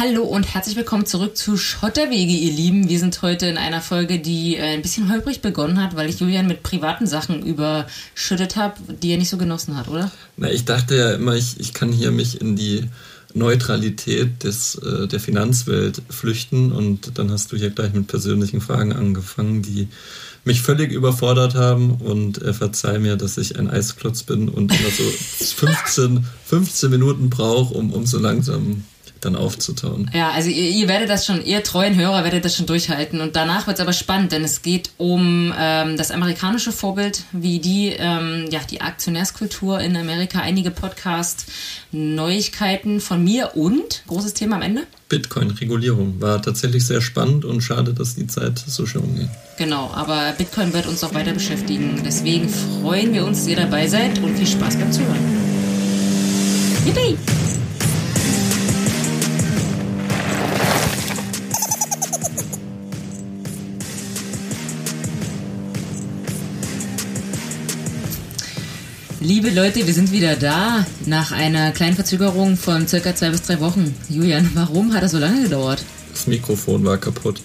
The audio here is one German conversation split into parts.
Hallo und herzlich willkommen zurück zu Schotterwege, ihr Lieben. Wir sind heute in einer Folge, die äh, ein bisschen holprig begonnen hat, weil ich Julian mit privaten Sachen überschüttet habe, die er nicht so genossen hat, oder? Na, ich dachte ja immer, ich, ich kann hier mich in die Neutralität des, äh, der Finanzwelt flüchten und dann hast du hier gleich mit persönlichen Fragen angefangen, die mich völlig überfordert haben und äh, verzeih mir, dass ich ein Eisklotz bin und immer so 15, 15 Minuten brauche, um, um so langsam dann aufzutauen. Ja, also ihr, ihr, werdet das schon, ihr treuen Hörer werdet das schon durchhalten. Und danach wird es aber spannend, denn es geht um ähm, das amerikanische Vorbild, wie die, ähm, ja, die Aktionärskultur in Amerika, einige Podcast-Neuigkeiten von mir und, großes Thema am Ende? Bitcoin-Regulierung war tatsächlich sehr spannend und schade, dass die Zeit so schnell umgeht. Genau, aber Bitcoin wird uns auch weiter beschäftigen. Deswegen freuen wir uns, dass ihr dabei seid und viel Spaß beim Zuhören. Yippie! Liebe Leute, wir sind wieder da nach einer kleinen Verzögerung von circa zwei bis drei Wochen. Julian, warum hat das so lange gedauert? Das Mikrofon war kaputt.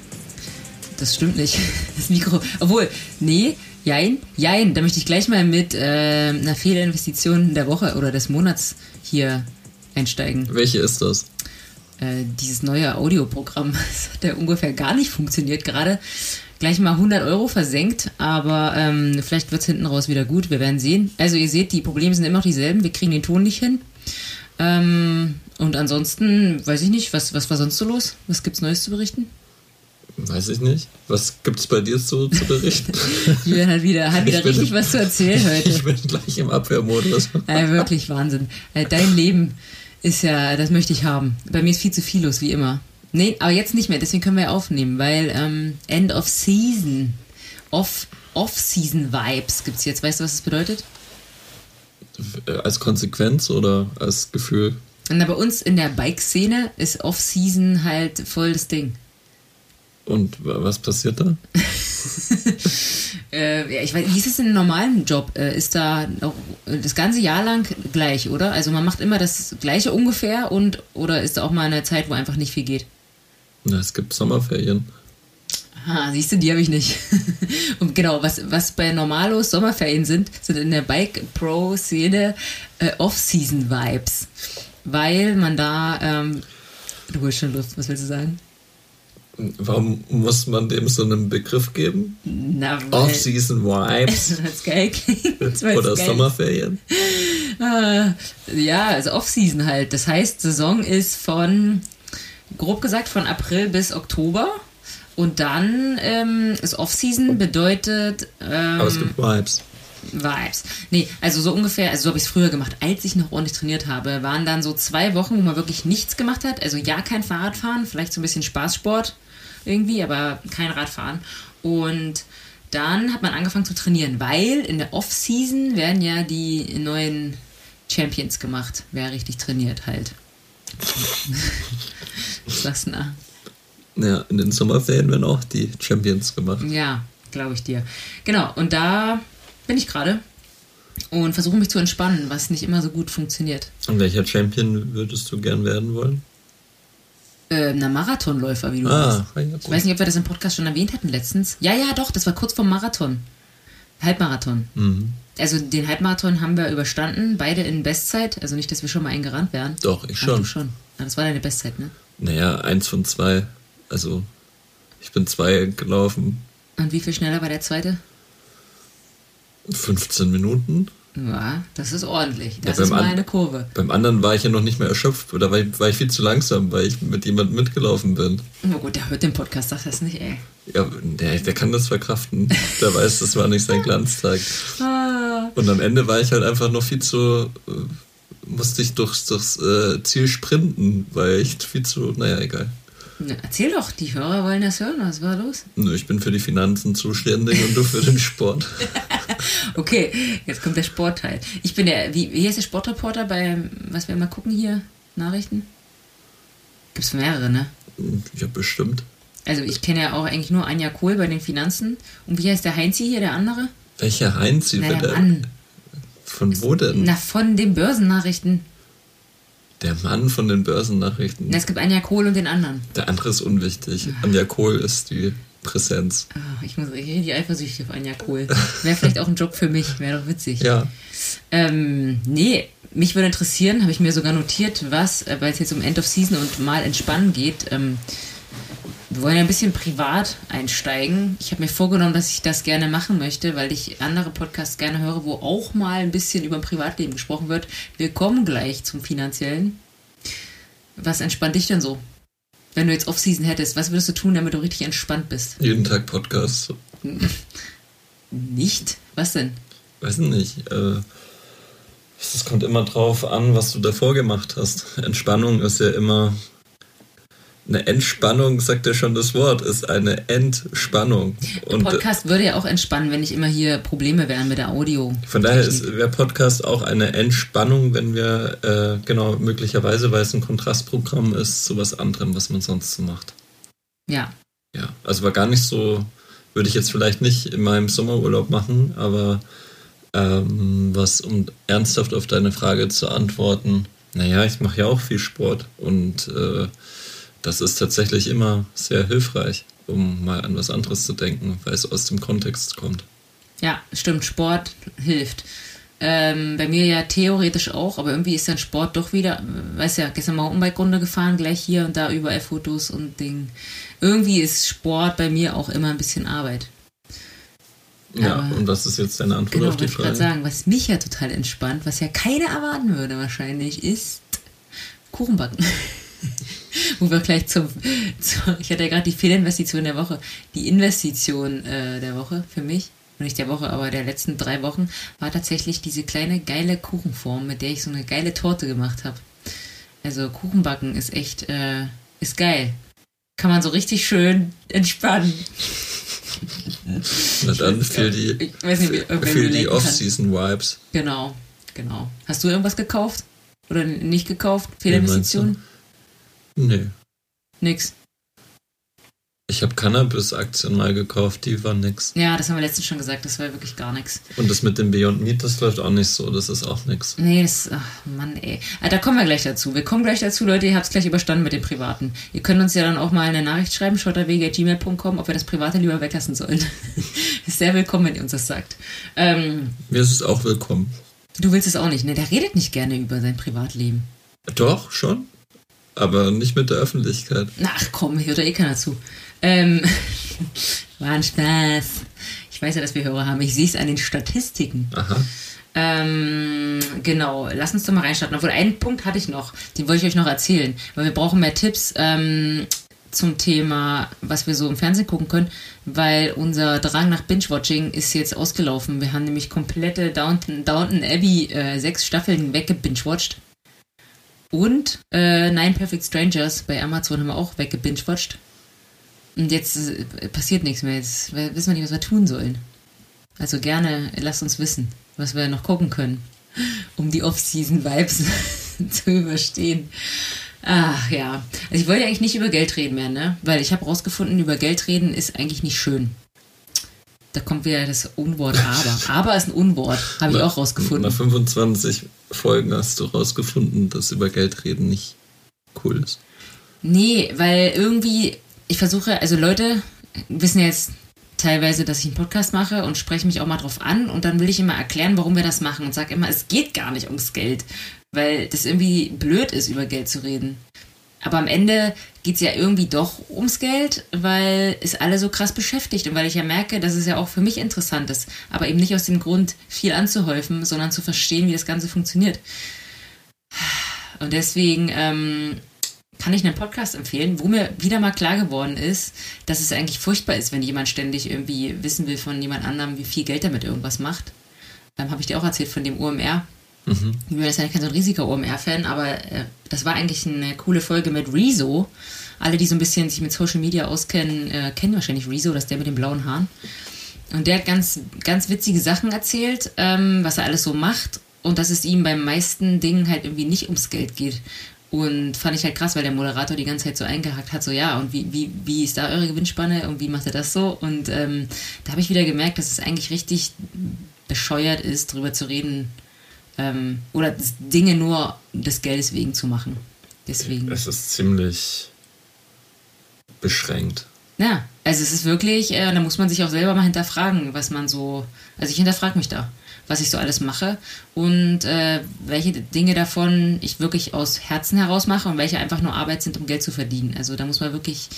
Das stimmt nicht. Das Mikro. Obwohl, nee, jein, jein. Da möchte ich gleich mal mit äh, einer Fehlinvestition der Woche oder des Monats hier einsteigen. Welche ist das? Äh, dieses neue Audioprogramm. Das hat ja ungefähr gar nicht funktioniert gerade gleich mal 100 Euro versenkt, aber ähm, vielleicht wird es hinten raus wieder gut. Wir werden sehen. Also ihr seht, die Probleme sind immer noch dieselben. Wir kriegen den Ton nicht hin. Ähm, und ansonsten, weiß ich nicht, was, was war sonst so los? Was gibt's Neues zu berichten? Weiß ich nicht. Was gibt's bei dir so zu berichten? Julian hat wieder, hat wieder richtig was zu erzählen heute. Ich bin gleich im Abwehrmodus. Ja, wirklich Wahnsinn. Äh, dein Leben ist ja, das möchte ich haben. Bei mir ist viel zu viel los, wie immer. Nee, aber jetzt nicht mehr, deswegen können wir aufnehmen, weil ähm, End of Season, Off, Off-Season-Vibes gibt es jetzt. Weißt du, was das bedeutet? Als Konsequenz oder als Gefühl? Na, bei uns in der Bike-Szene ist Off-Season halt voll das Ding. Und was passiert da? äh, ja, ich weiß, wie ist es in einem normalen Job? Äh, ist da auch das ganze Jahr lang gleich, oder? Also man macht immer das Gleiche ungefähr und oder ist da auch mal eine Zeit, wo einfach nicht viel geht? Na, es gibt Sommerferien. Ha, siehst du, die habe ich nicht. Und genau, was, was bei Normalos Sommerferien sind, sind in der Bike-Pro-Szene äh, Off-Season-Vibes. Weil man da, ähm, du holst schon Lust, was willst du sagen? Warum muss man dem so einen Begriff geben? Off-Season Vibes. das geil klingt. Oder geil. Sommerferien. Ah, ja, also Off-Season halt. Das heißt, Saison ist von grob gesagt von April bis Oktober. Und dann ähm, ist Off-Season bedeutet. Ähm, Aber es gibt Vibes. Vibes. Nee, also so ungefähr, also so habe ich es früher gemacht, als ich noch ordentlich trainiert habe, waren dann so zwei Wochen, wo man wirklich nichts gemacht hat. Also ja, kein Fahrradfahren, vielleicht so ein bisschen Spaßsport irgendwie, aber kein Radfahren. Und dann hat man angefangen zu trainieren, weil in der Off-Season werden ja die neuen Champions gemacht, wer richtig trainiert halt. Du da? Ja, in den Sommerferien werden auch die Champions gemacht. Ja, glaube ich dir. Genau, und da bin ich gerade und versuche mich zu entspannen, was nicht immer so gut funktioniert. Und welcher Champion würdest du gern werden wollen? Äh, na, Marathonläufer, wie du ah, weißt. Ja, ich weiß nicht, ob wir das im Podcast schon erwähnt hatten letztens. Ja, ja, doch, das war kurz vorm Marathon. Halbmarathon. Mhm. Also den Halbmarathon haben wir überstanden, beide in Bestzeit. Also nicht, dass wir schon mal eingerannt wären. Doch, ich schon. Ach, schon. Das war deine Bestzeit, ne? Naja, eins von zwei. Also ich bin zwei gelaufen. Und wie viel schneller war der zweite? 15 Minuten. Ja, das ist ordentlich. Das ja, ist mal eine Kurve. Beim anderen war ich ja noch nicht mehr erschöpft oder war ich, war ich viel zu langsam, weil ich mit jemandem mitgelaufen bin. Na gut, der hört den Podcast, sagt das nicht, ey. Ja, der, der kann das verkraften. der weiß, das war nicht sein Glanztag. Ah. Und am Ende war ich halt einfach noch viel zu. Äh, musste ich durchs, durchs äh, Ziel sprinten, weil ich viel zu. Naja, egal. Na, erzähl doch, die Hörer wollen das hören. Was war los? Nö, ich bin für die Finanzen zuständig und du für den Sport. okay, jetzt kommt der Sportteil. Ich bin der, wie, wie heißt der Sportreporter bei, was wir mal gucken hier, Nachrichten? Gibt's mehrere, ne? Ja, bestimmt. Also ich kenne ja auch eigentlich nur Anja Kohl bei den Finanzen. Und wie heißt der Heinzi hier, der andere? Welcher Heinzi? Na, der Mann. Von wo denn? Na, von den Börsennachrichten. Der Mann von den Börsennachrichten. Na, es gibt Anja Kohl und den anderen. Der andere ist unwichtig. Anja Kohl ist die Präsenz. Ah, ich muss richtig eifersüchtig auf Anja Kohl. Wäre vielleicht auch ein Job für mich, wäre doch witzig. Ja. Ähm, nee, mich würde interessieren, habe ich mir sogar notiert, was, äh, weil es jetzt um End of Season und mal entspannen geht. Ähm, wir wollen ja ein bisschen privat einsteigen. Ich habe mir vorgenommen, dass ich das gerne machen möchte, weil ich andere Podcasts gerne höre, wo auch mal ein bisschen über ein Privatleben gesprochen wird. Wir kommen gleich zum Finanziellen. Was entspannt dich denn so? Wenn du jetzt Off-Season hättest, was würdest du tun, damit du richtig entspannt bist? Jeden Tag Podcast. Nicht? Was denn? Weiß nicht. Äh, es kommt immer drauf an, was du davor gemacht hast. Entspannung ist ja immer eine Entspannung, sagt ja schon das Wort, ist eine Entspannung. Und der Podcast würde ja auch entspannen, wenn nicht immer hier Probleme wären mit der Audio. Von daher wäre Podcast auch eine Entspannung, wenn wir, äh, genau, möglicherweise, weil es ein Kontrastprogramm ist zu was anderem, was man sonst so macht. Ja. Ja, also war gar nicht so, würde ich jetzt vielleicht nicht in meinem Sommerurlaub machen, aber ähm, was, um ernsthaft auf deine Frage zu antworten, naja, ich mache ja auch viel Sport und äh, das ist tatsächlich immer sehr hilfreich, um mal an was anderes zu denken, weil es aus dem Kontext kommt. Ja, stimmt, Sport hilft. Ähm, bei mir ja theoretisch auch, aber irgendwie ist dann Sport doch wieder, weiß ja, gestern Mountainbike-Runde gefahren, gleich hier und da überall Fotos und Ding. Irgendwie ist Sport bei mir auch immer ein bisschen Arbeit. Ja, aber, und was ist jetzt deine Antwort genau, auf die Frage? Ich gerade sagen, was mich ja total entspannt, was ja keiner erwarten würde wahrscheinlich, ist Kuchenbacken. Wo wir gleich zum, zum ich hatte ja gerade die Fehlinvestition der Woche, die Investition äh, der Woche für mich, nicht der Woche, aber der letzten drei Wochen, war tatsächlich diese kleine geile Kuchenform, mit der ich so eine geile Torte gemacht habe. Also Kuchenbacken ist echt, äh, ist geil. Kann man so richtig schön entspannen. Na dann für die, für die Off-Season-Vibes. Genau, genau. Hast du irgendwas gekauft? Oder nicht gekauft? Fehlinvestition? Nee. Nix. Ich habe Cannabis-Aktien mal gekauft, die waren nix. Ja, das haben wir letztens schon gesagt, das war wirklich gar nichts. Und das mit dem Beyond Meat, das läuft auch nicht so, das ist auch nix. Nee, das, ach Mann, ey. Ah, da kommen wir gleich dazu. Wir kommen gleich dazu, Leute, ihr habt es gleich überstanden mit dem Privaten. Ihr könnt uns ja dann auch mal eine Nachricht schreiben, schotterwege.gmail.com, ob wir das Private lieber weglassen sollen. ist sehr willkommen, wenn ihr uns das sagt. Ähm, Mir ist es auch willkommen. Du willst es auch nicht, ne? Der redet nicht gerne über sein Privatleben. Doch, schon. Aber nicht mit der Öffentlichkeit. Ach komm, hört eh keiner zu. Ähm, war ein Spaß. Ich weiß ja, dass wir Hörer haben. Ich sehe es an den Statistiken. Aha. Ähm, genau, lass uns doch mal reinstarten. Obwohl, einen Punkt hatte ich noch, den wollte ich euch noch erzählen, weil wir brauchen mehr Tipps ähm, zum Thema, was wir so im Fernsehen gucken können, weil unser Drang nach Binge-Watching ist jetzt ausgelaufen. Wir haben nämlich komplette Downton, Downton Abbey äh, sechs Staffeln weggebingewatcht. Und äh, Nine Perfect Strangers bei Amazon haben wir auch weggebingewatcht. Und jetzt äh, passiert nichts mehr. Jetzt wissen wir nicht, was wir tun sollen. Also gerne lasst uns wissen, was wir noch gucken können, um die Off-Season-Vibes zu überstehen. Ach ja. Also ich wollte eigentlich nicht über Geld reden mehr, ne? Weil ich habe rausgefunden, über Geld reden ist eigentlich nicht schön. Da kommt wieder das Unwort aber. Aber ist ein Unwort, habe ich auch rausgefunden. Nach 25 Folgen hast du rausgefunden, dass über Geld reden nicht cool ist. Nee, weil irgendwie ich versuche, also Leute wissen jetzt teilweise, dass ich einen Podcast mache und spreche mich auch mal drauf an und dann will ich immer erklären, warum wir das machen und sage immer, es geht gar nicht ums Geld, weil das irgendwie blöd ist, über Geld zu reden. Aber am Ende geht es ja irgendwie doch ums Geld, weil es alle so krass beschäftigt und weil ich ja merke, dass es ja auch für mich interessant ist, aber eben nicht aus dem Grund, viel anzuhäufen, sondern zu verstehen, wie das Ganze funktioniert. Und deswegen ähm, kann ich einen Podcast empfehlen, wo mir wieder mal klar geworden ist, dass es eigentlich furchtbar ist, wenn jemand ständig irgendwie wissen will von jemand anderem, wie viel Geld er mit irgendwas macht. Dann habe ich dir auch erzählt von dem OMR. Mhm. Ich bin jetzt ja kein so ein riesiger OMR-Fan, aber äh, das war eigentlich eine coole Folge mit Rezo. Alle, die so ein bisschen sich mit Social Media auskennen, äh, kennen wahrscheinlich Rezo, das ist der mit den blauen Haaren. Und der hat ganz, ganz witzige Sachen erzählt, ähm, was er alles so macht und dass es ihm beim meisten Dingen halt irgendwie nicht ums Geld geht. Und fand ich halt krass, weil der Moderator die ganze Zeit so eingehakt hat, so ja, und wie, wie, wie ist da eure Gewinnspanne und wie macht er das so? Und ähm, da habe ich wieder gemerkt, dass es eigentlich richtig bescheuert ist, darüber zu reden, ähm, oder Dinge nur des Geldes wegen zu machen. Deswegen. Es ist ziemlich beschränkt. Ja, also es ist wirklich, äh, da muss man sich auch selber mal hinterfragen, was man so, also ich hinterfrage mich da, was ich so alles mache und äh, welche Dinge davon ich wirklich aus Herzen heraus mache und welche einfach nur Arbeit sind, um Geld zu verdienen. Also da muss man wirklich,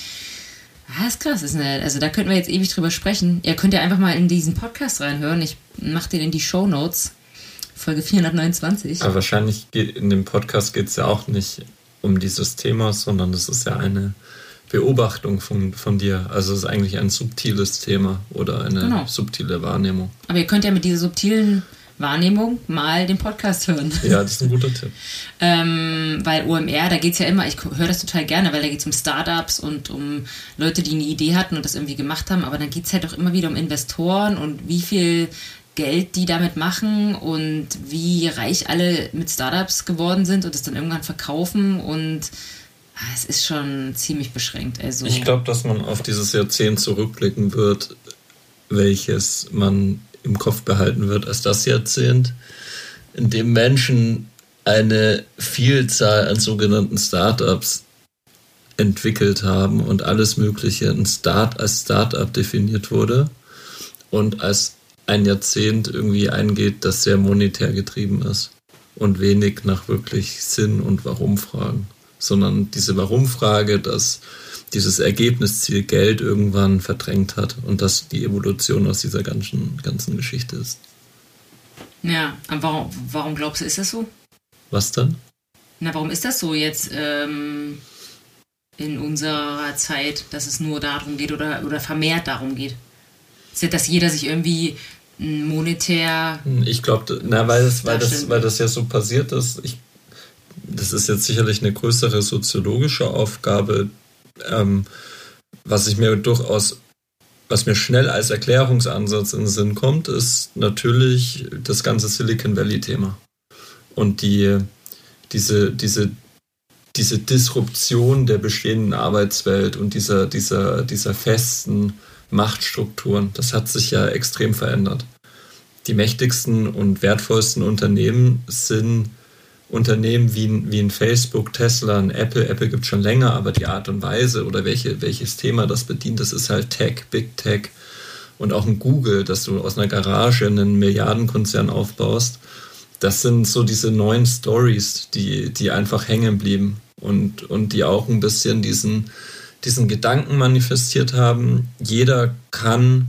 ah, ist krass, ist eine, also da könnten wir jetzt ewig drüber sprechen. Ihr könnt ja einfach mal in diesen Podcast reinhören. Ich mache den in die Show Notes. Folge 429. Aber wahrscheinlich geht, in dem Podcast geht es ja auch nicht um dieses Thema, sondern das ist ja eine Beobachtung von, von dir. Also es ist eigentlich ein subtiles Thema oder eine genau. subtile Wahrnehmung. Aber ihr könnt ja mit dieser subtilen Wahrnehmung mal den Podcast hören. Ja, das ist ein guter Tipp. ähm, weil OMR, da geht es ja immer, ich höre das total gerne, weil da geht es um Startups und um Leute, die eine Idee hatten und das irgendwie gemacht haben, aber dann geht es halt auch immer wieder um Investoren und wie viel Geld die damit machen und wie reich alle mit Startups geworden sind und es dann irgendwann verkaufen und ah, es ist schon ziemlich beschränkt. Also ich glaube, dass man auf dieses Jahrzehnt zurückblicken wird, welches man im Kopf behalten wird als das Jahrzehnt, in dem Menschen eine Vielzahl an sogenannten Startups entwickelt haben und alles Mögliche ein Start als Startup definiert wurde und als ein Jahrzehnt irgendwie eingeht, das sehr monetär getrieben ist und wenig nach wirklich Sinn und Warum-Fragen, sondern diese Warum-Frage, dass dieses Ergebnisziel Geld irgendwann verdrängt hat und das die Evolution aus dieser ganzen, ganzen Geschichte ist. Ja, aber warum, warum glaubst du, ist das so? Was dann? Na, warum ist das so jetzt ähm, in unserer Zeit, dass es nur darum geht oder, oder vermehrt darum geht? Dass jeder sich irgendwie monetär. Ich glaube, na, weil das, weil, das, weil das ja so passiert ist, ich, das ist jetzt sicherlich eine größere soziologische Aufgabe, ähm, was ich mir durchaus, was mir schnell als Erklärungsansatz in den Sinn kommt, ist natürlich das ganze Silicon Valley-Thema. Und die, diese, diese, diese Disruption der bestehenden Arbeitswelt und dieser, dieser, dieser festen Machtstrukturen. Das hat sich ja extrem verändert. Die mächtigsten und wertvollsten Unternehmen sind Unternehmen wie ein, wie ein Facebook, Tesla, ein Apple. Apple gibt es schon länger, aber die Art und Weise oder welche, welches Thema das bedient, das ist halt Tech, Big Tech. Und auch ein Google, dass du aus einer Garage einen Milliardenkonzern aufbaust. Das sind so diese neuen Stories, die, die einfach hängen blieben und, und die auch ein bisschen diesen, diesen Gedanken manifestiert haben, jeder kann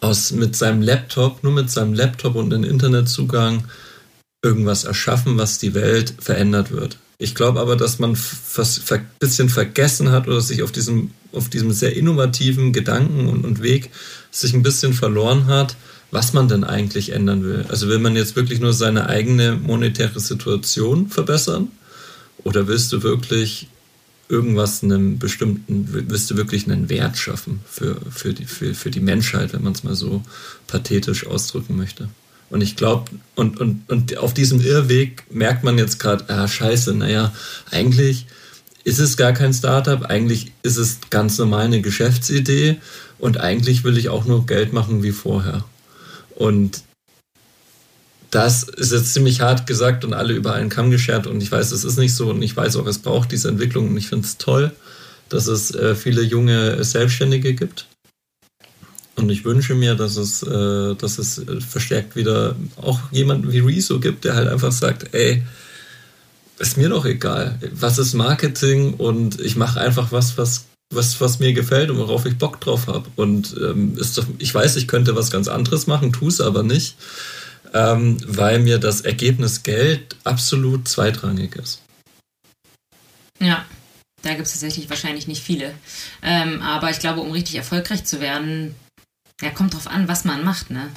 aus, mit seinem Laptop, nur mit seinem Laptop und einem Internetzugang irgendwas erschaffen, was die Welt verändert wird. Ich glaube aber, dass man ein bisschen vergessen hat oder sich auf diesem, auf diesem sehr innovativen Gedanken und, und Weg sich ein bisschen verloren hat, was man denn eigentlich ändern will. Also will man jetzt wirklich nur seine eigene monetäre Situation verbessern? Oder willst du wirklich irgendwas einem bestimmten, wirst du wirklich einen Wert schaffen für, für, die, für, für die Menschheit, wenn man es mal so pathetisch ausdrücken möchte. Und ich glaube, und, und, und auf diesem Irrweg merkt man jetzt gerade, ah, scheiße, naja, eigentlich ist es gar kein Startup, eigentlich ist es ganz normal eine Geschäftsidee und eigentlich will ich auch nur Geld machen wie vorher. Und das ist jetzt ziemlich hart gesagt und alle über einen Kamm geschert und ich weiß, es ist nicht so und ich weiß auch, es braucht diese Entwicklung und ich finde es toll, dass es äh, viele junge Selbstständige gibt. Und ich wünsche mir, dass es, äh, dass es äh, verstärkt wieder auch jemanden wie Rezo gibt, der halt einfach sagt, ey, ist mir doch egal. Was ist Marketing? Und ich mache einfach was, was, was, was mir gefällt und worauf ich Bock drauf habe. Und ähm, ist doch, ich weiß, ich könnte was ganz anderes machen, tue es aber nicht ähm, weil mir das Ergebnis Geld absolut zweitrangig ist. Ja, da gibt es tatsächlich wahrscheinlich nicht viele. Ähm, aber ich glaube, um richtig erfolgreich zu werden, ja, kommt drauf an, was man macht, ne?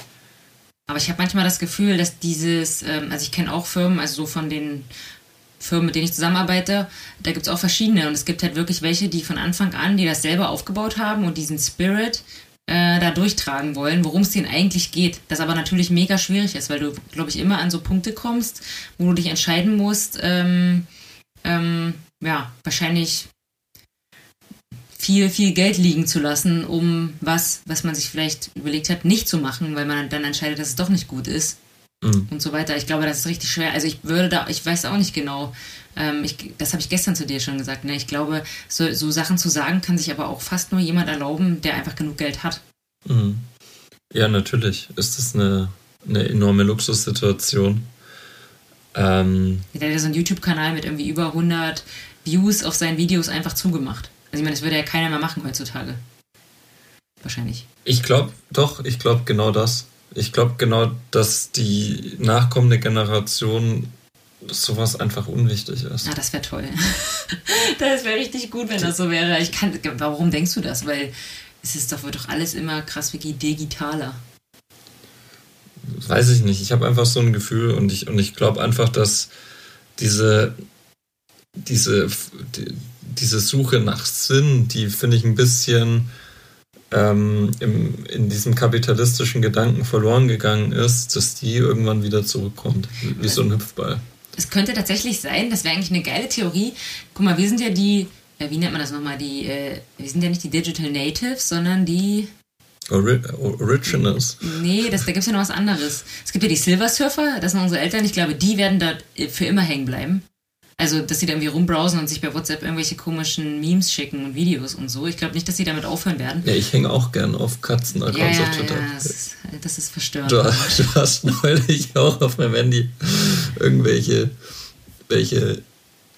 Aber ich habe manchmal das Gefühl, dass dieses, ähm, also ich kenne auch Firmen, also so von den Firmen, mit denen ich zusammenarbeite, da gibt es auch verschiedene. Und es gibt halt wirklich welche, die von Anfang an, die das selber aufgebaut haben und diesen Spirit äh, da durchtragen wollen, worum es denen eigentlich geht. Das aber natürlich mega schwierig ist, weil du, glaube ich, immer an so Punkte kommst, wo du dich entscheiden musst, ähm, ähm, ja, wahrscheinlich viel, viel Geld liegen zu lassen, um was, was man sich vielleicht überlegt hat, nicht zu machen, weil man dann entscheidet, dass es doch nicht gut ist. mhm. und so weiter. Ich glaube, das ist richtig schwer. Also ich würde da, ich weiß auch nicht genau. Ähm, ich, das habe ich gestern zu dir schon gesagt. Ne? Ich glaube, so, so Sachen zu sagen kann sich aber auch fast nur jemand erlauben, der einfach genug Geld hat. Mhm. Ja, natürlich ist das eine, eine enorme Luxussituation. Ähm, der hat ja so einen YouTube-Kanal mit irgendwie über 100 Views auf seinen Videos einfach zugemacht. Also ich meine, das würde ja keiner mehr machen heutzutage. Wahrscheinlich. Ich glaube, doch, ich glaube genau das. Ich glaube genau, dass die nachkommende Generation sowas einfach unwichtig ist. Ah, das wäre toll. das wäre richtig gut, wenn das so wäre. Ich kann, warum denkst du das? Weil es ist doch, wird doch alles immer krass wie digitaler. Weiß ich nicht. Ich habe einfach so ein Gefühl und ich, und ich glaube einfach, dass diese, diese, die, diese Suche nach Sinn, die finde ich ein bisschen ähm, im, in diesem kapitalistischen Gedanken verloren gegangen ist, dass die irgendwann wieder zurückkommt, wie so ein Hüpfball. Es könnte tatsächlich sein, das wäre eigentlich eine geile Theorie. Guck mal, wir sind ja die, äh, wie nennt man das nochmal, die, äh, wir sind ja nicht die Digital Natives, sondern die Ori Originals. Nee, das, da gibt es ja noch was anderes. Es gibt ja die Silver Surfer, das sind unsere Eltern. Ich glaube, die werden dort für immer hängen bleiben. Also, dass sie da irgendwie rumbrowsen und sich bei WhatsApp irgendwelche komischen Memes schicken und Videos und so. Ich glaube nicht, dass sie damit aufhören werden. Ja, ich hänge auch gern auf Katzen-Accounts ja, auf Twitter. Ja, das ist, das ist verstörend. Du, du, hast neulich auch auf meinem Handy irgendwelche welche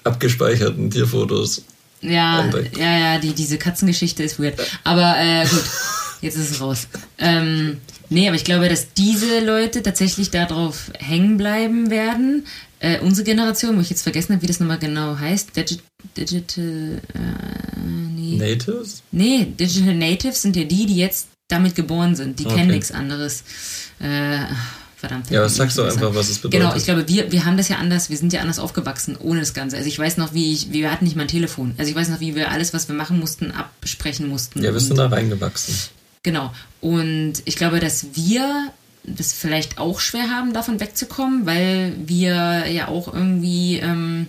abgespeicherten Tierfotos. Ja, ja, ja, die, diese Katzengeschichte ist weird. Aber äh, gut, jetzt ist es raus. Ähm, nee, aber ich glaube, dass diese Leute tatsächlich darauf hängen bleiben werden, äh, unsere Generation, wo ich jetzt vergessen habe, wie das nochmal genau heißt, Digi Digital äh, nee. Natives? Nee, Digital Natives sind ja die, die jetzt damit geboren sind. Die okay. kennen nichts anderes. Äh, verdammt. Ja, sagst du einfach, was es bedeutet? Genau, ich glaube, wir, wir haben das ja anders, wir sind ja anders aufgewachsen ohne das Ganze. Also ich weiß noch, wie ich, wir hatten nicht mal ein Telefon. Also ich weiß noch, wie wir alles, was wir machen mussten, absprechen mussten. Ja, wir sind da reingewachsen. Genau. Und ich glaube, dass wir das vielleicht auch schwer haben, davon wegzukommen, weil wir ja auch irgendwie, ähm,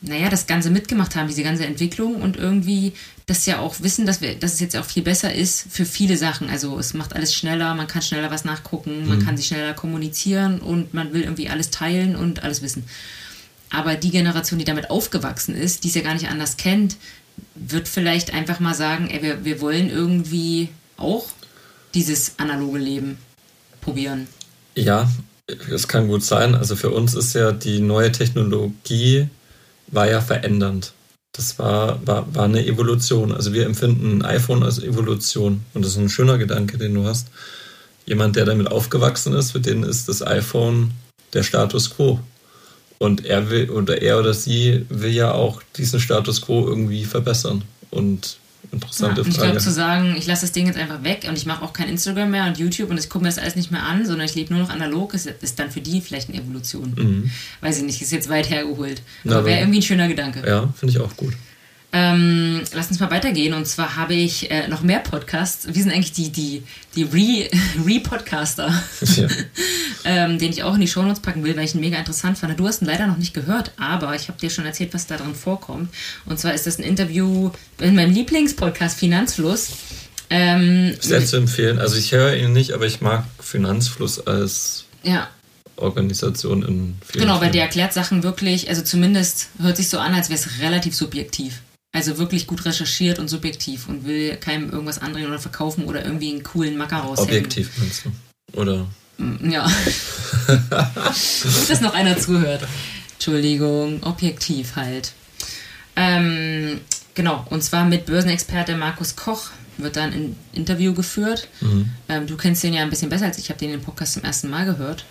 naja, das Ganze mitgemacht haben, diese ganze Entwicklung und irgendwie das ja auch wissen, dass, wir, dass es jetzt auch viel besser ist für viele Sachen. Also es macht alles schneller, man kann schneller was nachgucken, man mhm. kann sich schneller kommunizieren und man will irgendwie alles teilen und alles wissen. Aber die Generation, die damit aufgewachsen ist, die es ja gar nicht anders kennt, wird vielleicht einfach mal sagen, ey, wir, wir wollen irgendwie auch dieses analoge Leben probieren. Ja, es kann gut sein. Also für uns ist ja die neue Technologie war ja verändernd. Das war, war, war eine Evolution. Also wir empfinden ein iPhone als Evolution. Und das ist ein schöner Gedanke, den du hast. Jemand, der damit aufgewachsen ist, für den ist das iPhone der Status quo. Und er will, oder er oder sie will ja auch diesen Status quo irgendwie verbessern. Und interessante ja, und ich Frage. Ich glaube, zu sagen, ich lasse das Ding jetzt einfach weg und ich mache auch kein Instagram mehr und YouTube und ich gucke mir das alles nicht mehr an, sondern ich lebe nur noch analog, ist, ist dann für die vielleicht eine Evolution. Mhm. Weiß ich nicht, ist jetzt weit hergeholt. Aber wäre irgendwie ein schöner Gedanke. Ja, finde ich auch gut. Ähm, lass uns mal weitergehen. Und zwar habe ich äh, noch mehr Podcasts. Wir sind eigentlich die, die, die Re-Podcaster, Re ja. ähm, den ich auch in die Shownotes packen will, weil ich ihn mega interessant fand. Du hast ihn leider noch nicht gehört, aber ich habe dir schon erzählt, was da drin vorkommt. Und zwar ist das ein Interview in meinem Lieblingspodcast Finanzfluss. Ähm, Sehr zu empfehlen. Also ich höre ihn nicht, aber ich mag Finanzfluss als ja. Organisation in vielen Genau, weil der erklärt Sachen wirklich, also zumindest hört sich so an, als wäre es relativ subjektiv. Also wirklich gut recherchiert und subjektiv und will keinem irgendwas andrehen oder verkaufen oder irgendwie einen coolen Macker raushängen. Objektiv meinst du? Oder? Mm, ja. Gut, dass noch einer zuhört. Entschuldigung, objektiv halt. Ähm, genau, und zwar mit Börsenexperte Markus Koch wird dann ein Interview geführt. Mhm. Ähm, du kennst den ja ein bisschen besser als ich. Ich habe den im Podcast zum ersten Mal gehört.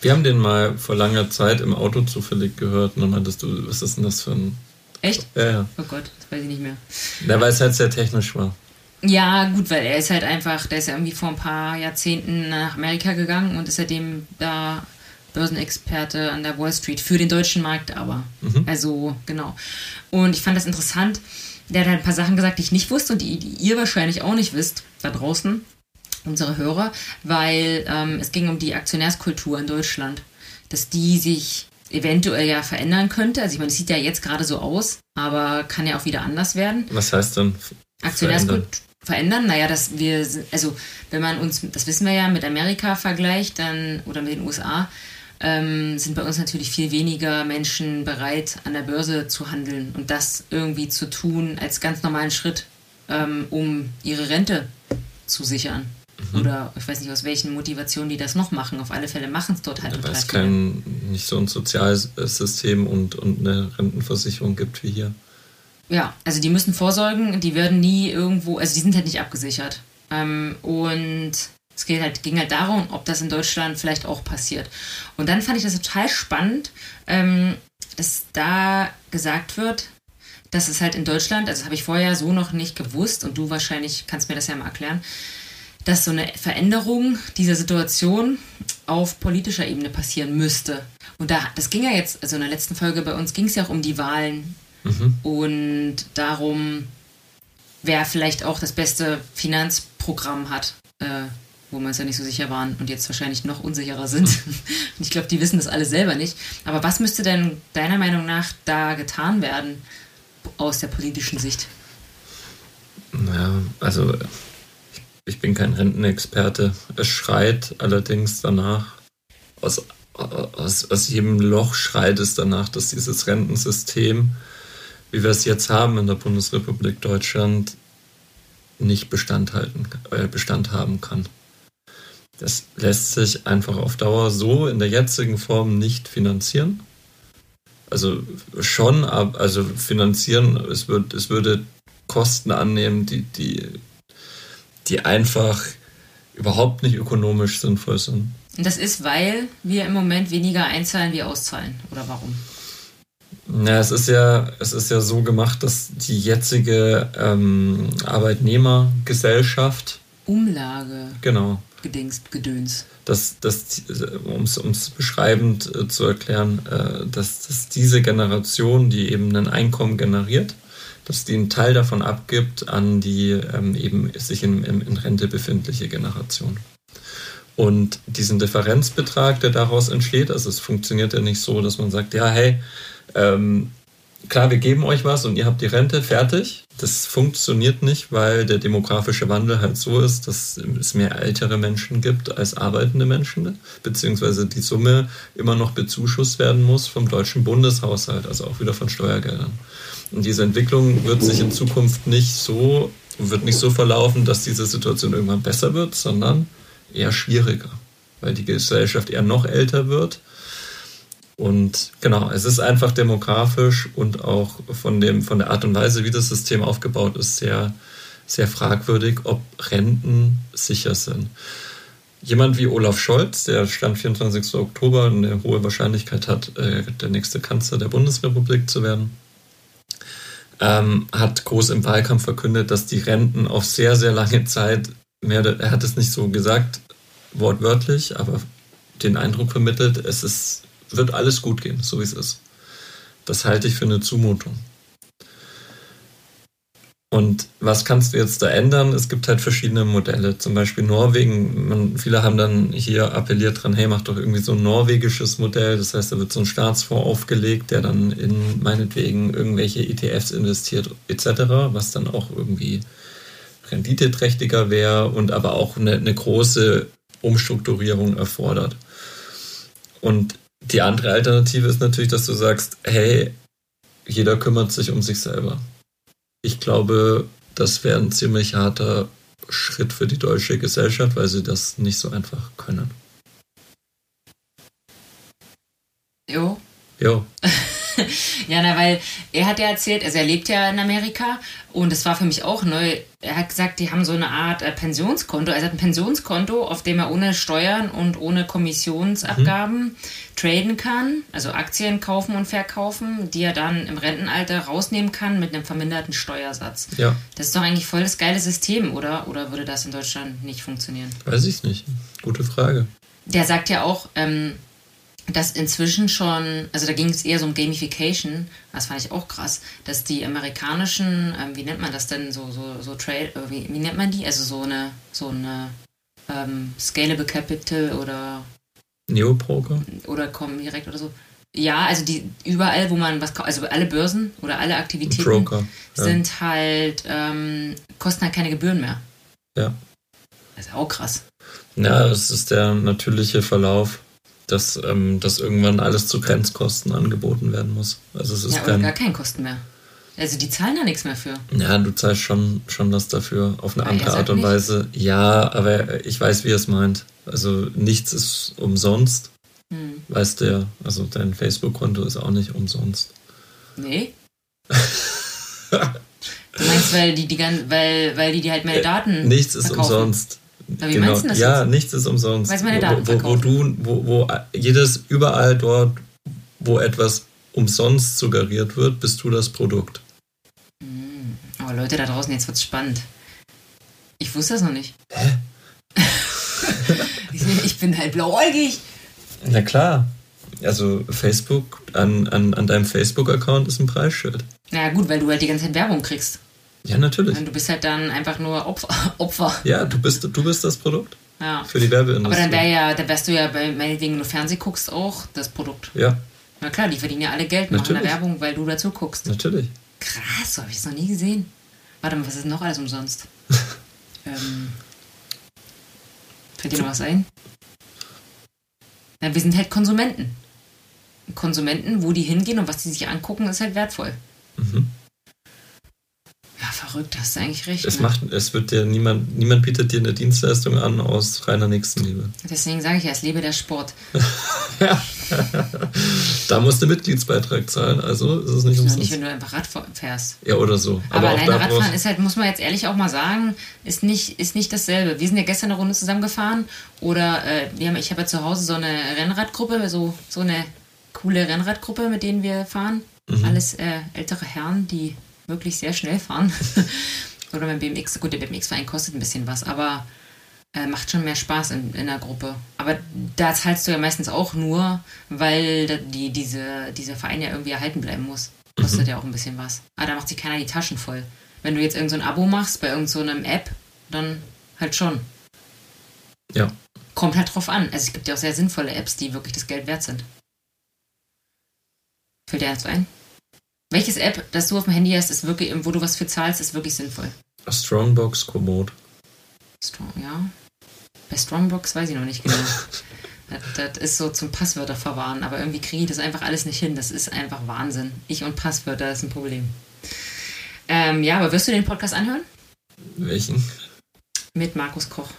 Wir haben den mal vor langer Zeit im Auto zufällig gehört und dann meintest du, was ist denn das für ein Echt? Ja, ja. Oh Gott, das weiß ich nicht mehr. Ja, weil es halt sehr technisch war. Ja, gut, weil er ist halt einfach, der ist ja irgendwie vor ein paar Jahrzehnten nach Amerika gegangen und ist seitdem da Börsenexperte an der Wall Street für den deutschen Markt aber. Mhm. Also, genau. Und ich fand das interessant. Der hat halt ein paar Sachen gesagt, die ich nicht wusste und die, die ihr wahrscheinlich auch nicht wisst, da draußen, unsere Hörer, weil ähm, es ging um die Aktionärskultur in Deutschland. Dass die sich eventuell ja verändern könnte. Also ich meine, es sieht ja jetzt gerade so aus, aber kann ja auch wieder anders werden. Was heißt denn? Aktionärskultur, verändern? Naja, dass wir, also wenn man uns, das wissen wir ja, mit Amerika vergleicht, dann oder mit den USA, ähm, sind bei uns natürlich viel weniger Menschen bereit, an der Börse zu handeln und das irgendwie zu tun als ganz normalen Schritt, ähm, um ihre Rente zu sichern. Mhm. Oder ich weiß nicht, aus welchen Motivationen die das noch machen. Auf alle Fälle machen es dort halt ja, Weil es kein, nicht so ein Sozialsystem und, und eine Rentenversicherung gibt wie hier. Ja, also die müssen vorsorgen, die werden nie irgendwo, also die sind halt nicht abgesichert. Ähm, und es geht halt, ging halt darum, ob das in Deutschland vielleicht auch passiert. Und dann fand ich das total spannend, ähm, dass da gesagt wird, dass es halt in Deutschland, also das habe ich vorher so noch nicht gewusst und du wahrscheinlich kannst mir das ja mal erklären, dass so eine Veränderung dieser Situation auf politischer Ebene passieren müsste. Und da, das ging ja jetzt, also in der letzten Folge bei uns ging es ja auch um die Wahlen mhm. und darum, wer vielleicht auch das beste Finanzprogramm hat, äh, wo wir uns ja nicht so sicher waren und jetzt wahrscheinlich noch unsicherer sind. und ich glaube, die wissen das alle selber nicht. Aber was müsste denn deiner Meinung nach da getan werden aus der politischen Sicht? Naja, also ich bin kein Rentenexperte. Es schreit allerdings danach, aus, aus, aus jedem Loch schreit es danach, dass dieses Rentensystem, wie wir es jetzt haben in der Bundesrepublik Deutschland, nicht Bestand, halten, äh, Bestand haben kann. Das lässt sich einfach auf Dauer so in der jetzigen Form nicht finanzieren. Also schon, also finanzieren, es, wird, es würde Kosten annehmen, die, die die einfach überhaupt nicht ökonomisch sinnvoll sind. Und das ist, weil wir im Moment weniger einzahlen wie auszahlen, oder warum? Na, es ist ja, es ist ja so gemacht, dass die jetzige ähm, Arbeitnehmergesellschaft Umlage. Genau. Gedingst, Gedöns. Das, das, um es beschreibend äh, zu erklären, äh, dass, dass diese Generation, die eben ein Einkommen generiert, dass die einen Teil davon abgibt an die ähm, eben sich in, in, Rente befindliche Generation. Und diesen Differenzbetrag, der daraus entsteht, also es funktioniert ja nicht so, dass man sagt, ja, hey, ähm, klar, wir geben euch was und ihr habt die Rente fertig. Das funktioniert nicht, weil der demografische Wandel halt so ist, dass es mehr ältere Menschen gibt als arbeitende Menschen, beziehungsweise die Summe immer noch bezuschusst werden muss vom deutschen Bundeshaushalt, also auch wieder von Steuergeldern. Und diese Entwicklung wird sich in Zukunft nicht so, wird nicht so verlaufen, dass diese Situation irgendwann besser wird, sondern eher schwieriger, weil die Gesellschaft eher noch älter wird. Und genau, es ist einfach demografisch und auch von, dem, von der Art und Weise, wie das System aufgebaut ist, sehr, sehr fragwürdig, ob Renten sicher sind. Jemand wie Olaf Scholz, der Stand 24. Oktober eine hohe Wahrscheinlichkeit hat, äh, der nächste Kanzler der Bundesrepublik zu werden, ähm, hat groß im Wahlkampf verkündet, dass die Renten auf sehr, sehr lange Zeit, mehr, er hat es nicht so gesagt, wortwörtlich, aber den Eindruck vermittelt, es ist, wird alles gut gehen, so wie es ist. Das halte ich für eine Zumutung. Und was kannst du jetzt da ändern? Es gibt halt verschiedene Modelle. Zum Beispiel Norwegen. Man, viele haben dann hier appelliert dran, hey, mach doch irgendwie so ein norwegisches Modell. Das heißt, da wird so ein Staatsfonds aufgelegt, der dann in meinetwegen irgendwelche ETFs investiert etc., was dann auch irgendwie renditeträchtiger wäre und aber auch eine, eine große Umstrukturierung erfordert. Und die andere Alternative ist natürlich, dass du sagst, hey, jeder kümmert sich um sich selber ich glaube, das wäre ein ziemlich harter Schritt für die deutsche Gesellschaft, weil sie das nicht so einfach können. Jo. Jo. ja, na, weil er hat ja erzählt, also er lebt ja in Amerika und es war für mich auch neu. Er hat gesagt, die haben so eine Art äh, Pensionskonto. Also er hat ein Pensionskonto, auf dem er ohne Steuern und ohne Kommissionsabgaben mhm. traden kann, also Aktien kaufen und verkaufen, die er dann im Rentenalter rausnehmen kann mit einem verminderten Steuersatz. Ja. Das ist doch eigentlich voll das geile System, oder? Oder würde das in Deutschland nicht funktionieren? Weiß ich nicht. Gute Frage. Der sagt ja auch, ähm, dass inzwischen schon, also da ging es eher so um Gamification, das fand ich auch krass, dass die amerikanischen, ähm, wie nennt man das denn, so, so, so Trade, äh, wie, wie nennt man die? Also so eine, so eine ähm, Scalable Capital oder Neopoker? Oder kommen direkt oder so. Ja, also die überall, wo man was kauft, also alle Börsen oder alle Aktivitäten Broker. Ja. sind halt, ähm, kosten halt keine Gebühren mehr. Ja. Das ist auch krass. Ja, das ist der natürliche Verlauf, dass, ähm, dass irgendwann alles zu Grenzkosten angeboten werden muss. Also es ist Ja, kein. gar keine Kosten mehr. Also die zahlen da nichts mehr für. Ja, du zahlst schon, schon was dafür auf eine Aber andere er Art und nicht. Weise. Ja, aber ich weiß, wie er es meint. Also nichts ist umsonst, Hm. weißt du ja. Also dein Facebook-Konto ist auch nicht umsonst. Nee. du meinst, weil die, die weil, weil die, die halt meine Daten Äh, Nichts ist verkaufen. umsonst. Na, wie meinst du das ja, jetzt? nichts ist umsonst. Weil meine Daten wo, wo, wo du, wo, wo jedes überall dort, wo etwas umsonst suggeriert wird, bist du das Produkt. Oh Leute da draußen, jetzt wird's spannend. Ich wusste das noch nicht. Hä? ich, bin halt blauäugig. Na klar. Also Facebook, an, an, an deinem Facebook-Account ist ein Preisschild. Na gut, weil du halt die ganze Zeit Werbung kriegst. Ja, natürlich. Und du bist halt dann einfach nur Opfer. Opfer. Ja, du bist, du bist das Produkt Ja. für die Aber Werbeindustrie. dann wär ja, dann wärst du ja bei meinetwegen, wenn du Fernseh guckst, auch das Produkt. ja, Na klar, die verdienen ja alle Geld, machen da Natürlich. Werbung, weil du dazu guckst. natürlich. Krass, so habe ich es noch nie gesehen. Warte mal, was ist noch alles umsonst? ähm, fällt dir noch was ein? Na, wir sind halt Konsumenten. Konsumenten, wo die hingehen und was die sich angucken, ist halt wertvoll. Mhm. Ja, verrückt, hast du eigentlich recht. Es ne? macht, es wird dir niemand, niemand bietet dir eine Dienstleistung an aus reiner Nächstenliebe. Deswegen sage ich ja, es lebe der Sport. Da musst du Mitgliedsbeitrag zahlen, also ist es nicht umsonst. nicht, wenn du einfach Rad fährst. Ja, oder so. Aber, auch alleine Radfahren ist halt, muss man jetzt ehrlich auch mal sagen, ist nicht, ist nicht dasselbe. Wir sind ja gestern eine Runde zusammengefahren oder äh, wir haben, ich habe ja zu Hause so eine Rennradgruppe, so, so eine coole Rennradgruppe, mit denen wir fahren. Mhm. Alles äh, ältere Herren, die wirklich sehr schnell fahren. oder mein BMX, gut, der BMX-Verein kostet ein bisschen was, aber äh, macht schon mehr Spaß in, in der Gruppe. Aber da zahlst du ja meistens auch nur, weil die, diese, dieser Verein ja irgendwie erhalten bleiben muss. Kostet ja auch ein bisschen was. Aber da macht sich keiner die Taschen voll. Wenn du jetzt irgendein so ein Abo machst bei irgendeiner App, dann halt schon. Ja. Kommt halt drauf an. Also es gibt ja auch sehr sinnvolle Apps, die wirklich das Geld wert sind. Fällt dir eins ein? Welches App, das du auf dem Handy hast, ist wirklich, wo du was für zahlst, ist wirklich sinnvoll? Strongbox Komoot. Strong, ja. Bei Strongbox weiß ich noch nicht genau. das, das ist so zum Passwörter verwahren, aber irgendwie kriege ich das einfach alles nicht hin. Das ist einfach Wahnsinn. Ich und Passwörter ist ein Problem. Ähm, ja, aber wirst du den Podcast anhören? Welchen? Mit Markus Koch.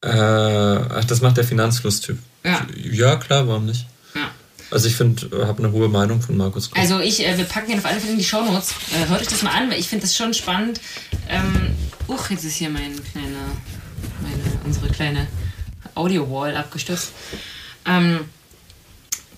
Äh, ach, das macht der Finanzflusstyp. Ja. Ja, klar, warum nicht? Also ich finde, habe eine hohe Meinung von Markus Koch. Also ich, äh, wir packen den auf alle Fälle in die Shownotes. Äh, hört euch das mal an, weil ich finde das schon spannend. Ähm, uch, jetzt ist hier mein kleine, meine, unsere kleine Audio-Wall abgestürzt. Ähm,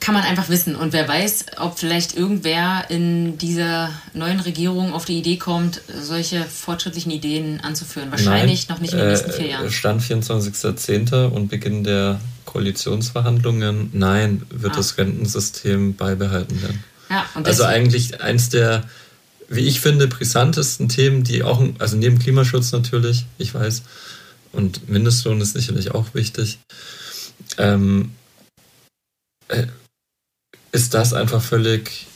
kann man einfach wissen. Und wer weiß, ob vielleicht irgendwer in dieser neuen Regierung auf die Idee kommt, solche fortschrittlichen Ideen anzuführen. Wahrscheinlich noch nicht in den nächsten vier äh, Jahren. Stand 24.10. und Beginn der Koalitionsverhandlungen. Nein, wird Ah. das Rentensystem beibehalten werden. Ja, Also eigentlich eins der, wie ich finde, brisantesten Themen, die auch, also neben Klimaschutz natürlich, ich weiß, und Mindestlohn ist sicherlich auch wichtig, ähm, äh, ist das einfach völlig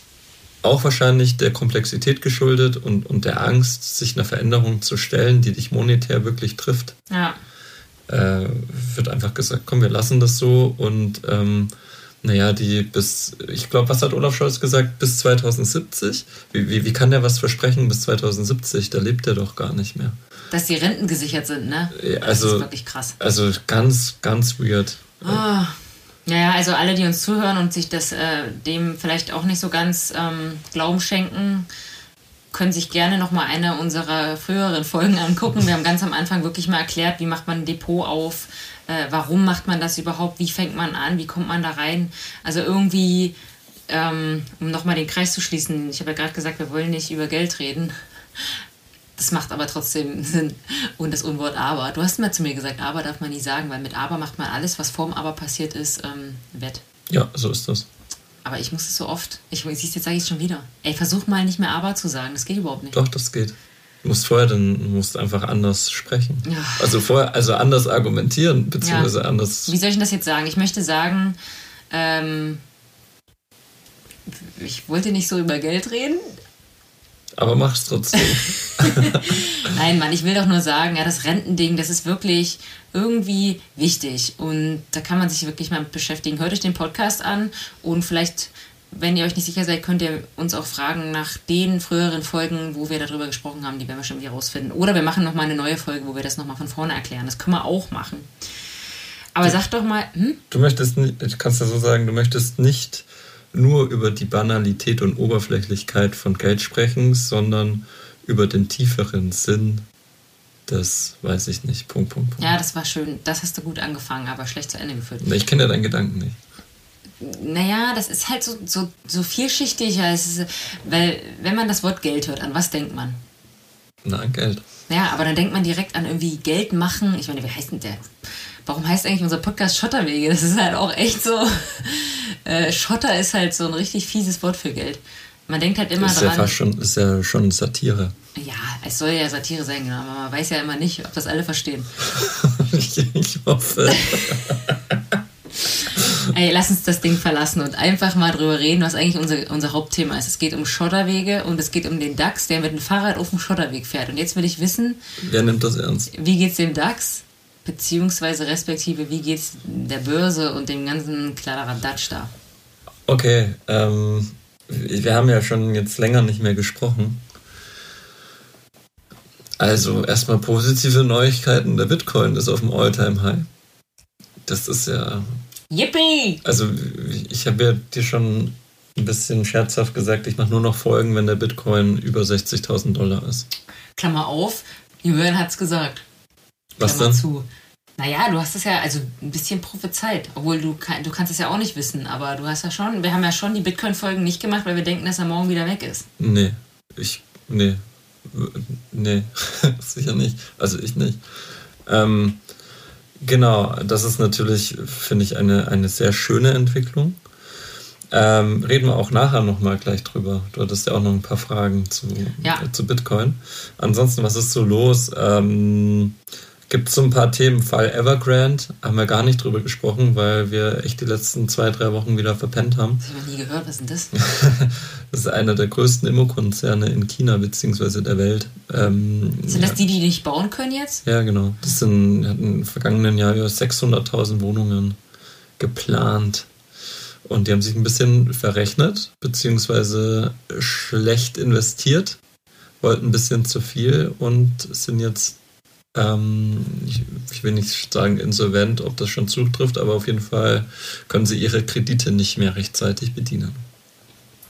auch wahrscheinlich der Komplexität geschuldet und, und der Angst, sich einer Veränderung zu stellen, die dich monetär wirklich trifft. ja. Äh, wird einfach gesagt, komm, wir lassen das so und ähm, naja, die bis, ich glaube, was hat Olaf Scholz gesagt, bis 2070? Wie, wie, wie kann der was versprechen bis 2070? Da lebt er doch gar nicht mehr. Dass die Renten gesichert sind, ne? Ja, das also- ist wirklich krass. Also ganz, ganz weird. Ah, naja, also alle, die uns zuhören und sich das äh, dem vielleicht auch nicht so ganz ähm, Glauben schenken, können sich gerne nochmal eine unserer früheren Folgen angucken. Wir haben ganz am Anfang wirklich mal erklärt, wie macht man ein Depot auf, äh, warum macht man das überhaupt, wie fängt man an, wie kommt man da rein. Also irgendwie, ähm, um nochmal den Kreis zu schließen, ich habe ja gerade gesagt, wir wollen nicht über Geld reden. Das macht aber trotzdem Sinn. Und das Unwort aber. Du hast mal zu mir gesagt, aber darf man nie sagen, weil mit aber macht man alles, was vorm aber passiert ist, ähm, wett. Ja, so ist das. Aber ich muss es so oft. Ich siehst, jetzt sage ich es schon wieder. Ey, versuch mal nicht mehr aber zu sagen. Das geht überhaupt nicht. Doch, das geht. Du musst vorher dann, musst einfach anders sprechen. Ja. Also vorher, also anders argumentieren, beziehungsweise anders. Wie soll ich denn das jetzt sagen? Ich möchte sagen, ähm, ich wollte nicht so über Geld reden. Aber mach's trotzdem. Nein, Mann, ich will doch nur sagen, ja, das Rentending, das ist wirklich irgendwie wichtig. Und da kann man sich wirklich mal beschäftigen. Hört euch den Podcast an und vielleicht, wenn ihr euch nicht sicher seid, könnt ihr uns auch fragen nach den früheren Folgen, wo wir darüber gesprochen haben. Die werden wir schon wieder rausfinden. Oder wir machen nochmal eine neue Folge, wo wir das nochmal von vorne erklären. Das können wir auch machen. Aber du, sag doch mal, hm? Du möchtest, nicht, kannst ja so sagen, du möchtest nicht nur über die Banalität und Oberflächlichkeit von Geld sprechen, sondern über den tieferen Sinn des, weiß ich nicht, Punkt, Punkt, Punkt. Ja, das war schön. Das hast du gut angefangen, aber schlecht zu Ende geführt. Ich kenne ja deinen Gedanken nicht. Naja, das ist halt so, so, so vielschichtig, ist, weil wenn man das Wort Geld hört, an was denkt man? Na, an Geld. Ja, aber dann denkt man direkt an irgendwie Geld machen. Ich meine, wie heißt denn der? Warum heißt eigentlich unser Podcast Schotterwege? Das ist halt auch echt so. Äh, Schotter ist halt so ein richtig fieses Wort für Geld. Man denkt halt immer ist dran. Ja fast schon, ist ja schon Satire. Ja, es soll ja Satire sein, genau. Aber man weiß ja immer nicht, ob das alle verstehen. ich, hoffe. Ey, lass uns das Ding verlassen und einfach mal drüber reden, was eigentlich unser, unser Hauptthema ist. Es geht um Schotterwege und es geht um den DAX, der mit dem Fahrrad auf dem Schotterweg fährt. Und jetzt will ich wissen. Wer nimmt das ernst? Wie geht's dem DAX? Beziehungsweise respektive, wie geht's der Börse und dem ganzen Kladderadatsch da? Okay, ähm, wir haben ja schon jetzt länger nicht mehr gesprochen. Also erstmal positive Neuigkeiten. Der Bitcoin ist auf dem All-Time-High. Das ist ja. Yippie! Also ich habe ja dir schon ein bisschen scherzhaft gesagt, ich mache nur noch Folgen, wenn der Bitcoin über 60.000 Dollar ist. Klammer auf, Jürgen hat's gesagt. Was Klammer dann? Zu. Naja, du hast es ja also ein bisschen prophezeit, obwohl du, du kannst es ja auch nicht wissen, aber du hast ja schon, wir haben ja schon die Bitcoin-Folgen nicht gemacht, weil wir denken, dass er morgen wieder weg ist. Nee, ich, nee, nee, sicher nicht. Also ich nicht. Ähm, genau, das ist natürlich, finde ich, eine, eine sehr schöne Entwicklung. Ähm, reden wir auch nachher nochmal gleich drüber. Du hattest ja auch noch ein paar Fragen zu, ja. äh, zu Bitcoin. Ansonsten, was ist so los? Ähm, Gibt es so ein paar Themen, Fall Evergrande, haben wir gar nicht drüber gesprochen, weil wir echt die letzten zwei, drei Wochen wieder verpennt haben. Das habe ich noch nie gehört, was ist denn das? das ist einer der größten Immokonzerne in China bzw. der Welt. Ähm, sind das ja. die, die nicht bauen können jetzt? Ja, genau. Das sind, hatten im vergangenen Jahr über 600.000 Wohnungen geplant. Und die haben sich ein bisschen verrechnet, beziehungsweise schlecht investiert, wollten ein bisschen zu viel und sind jetzt ähm, ich, ich, will nicht sagen insolvent, ob das schon zutrifft, aber auf jeden Fall können sie ihre Kredite nicht mehr rechtzeitig bedienen.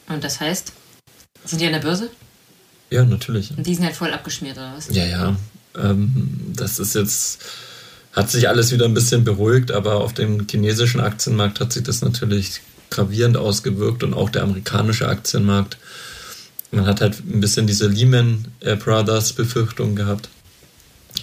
Und das heißt, sind die an der Börse? Ja, natürlich. Und die sind halt voll abgeschmiert, oder was? Ja, ja. Ähm, das ist jetzt, hat sich alles wieder ein bisschen beruhigt, aber auf dem chinesischen Aktienmarkt hat sich das natürlich gravierend ausgewirkt und auch der amerikanische Aktienmarkt. Man hat halt ein bisschen diese Lehman Brothers Befürchtung gehabt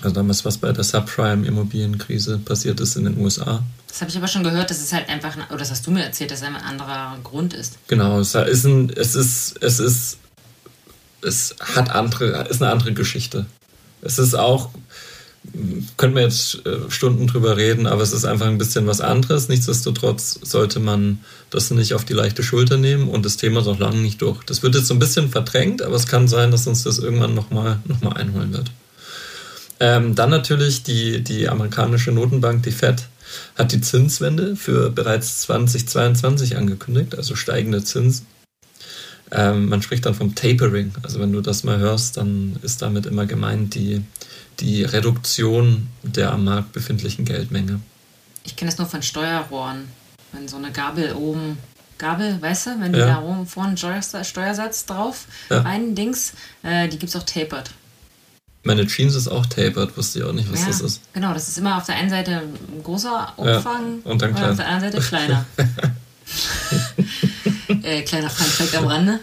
also damals, was bei der Subprime-Immobilienkrise passiert ist in den USA. Das habe ich aber schon gehört, dass es halt einfach, oder das hast du mir erzählt, dass es ein anderer Grund ist. Genau, es ist ein, es ist, es ist, es hat andere, ist eine andere Geschichte. Es ist auch, können wir jetzt äh, Stunden drüber reden, aber es ist einfach ein bisschen was anderes. Nichtsdestotrotz sollte man das nicht auf die leichte Schulter nehmen und das Thema ist auch lange nicht durch. Das wird jetzt so ein bisschen verdrängt, aber es kann sein, dass uns das irgendwann nochmal noch mal einholen wird. Ähm, dann natürlich die, die amerikanische Notenbank, die Fed, hat die Zinswende für bereits 2022 angekündigt, also steigende Zinsen. Ähm, man spricht dann vom Tapering. Also wenn du das mal hörst, dann ist damit immer gemeint die, die Reduktion der am Markt befindlichen Geldmenge. Ich kenne das nur von Steuerrohren. Wenn so eine Gabel oben Gabel, weißt du, wenn ja. da oben vorne Steuersatz drauf, ja. ein Dings, äh, die gibt es auch tapered. Meine Jeans ist auch tapered, wusste ich auch nicht, was ja, das ist. Genau, das ist immer auf der einen Seite ein großer Umfang ja, und dann klein. auf der anderen Seite kleiner. äh, kleiner Funfact am Rande.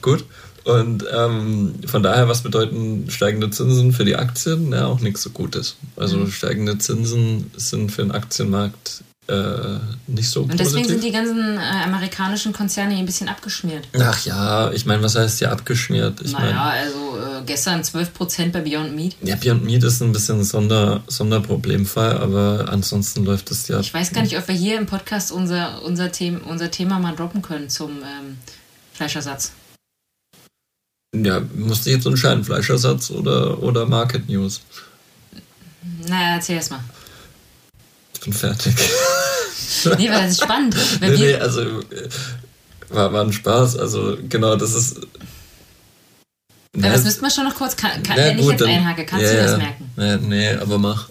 Gut. Und ähm, von daher, was bedeuten steigende Zinsen für die Aktien? Ja, auch nichts so Gutes. Also mhm. steigende Zinsen sind für den Aktienmarkt äh, nicht so Und deswegen positiv. sind die ganzen äh, amerikanischen Konzerne hier ein bisschen abgeschmiert. Ach ja, ich meine, was heißt hier abgeschmiert? Ich naja, mein, also äh, gestern 12% bei Beyond Meat. Ja, Beyond Meat ist ein bisschen ein Sonder, Sonderproblemfall, aber ansonsten läuft es ja. Ich weiß gar nicht, ob wir hier im Podcast unser, unser, Thema, unser Thema mal droppen können zum ähm, Fleischersatz. Ja, musste ich jetzt entscheiden, Fleischersatz oder, oder Market News? Na, erzähl erst mal. Ich bin fertig. nee, weil das ist spannend. Wenn nee, nee, also äh, war, war ein Spaß. Also genau, das ist. aber das müsste man schon noch kurz, kann, kann, wenn ich jetzt einhake, kannst ja, du das ja. merken? Nee, nee, aber mach.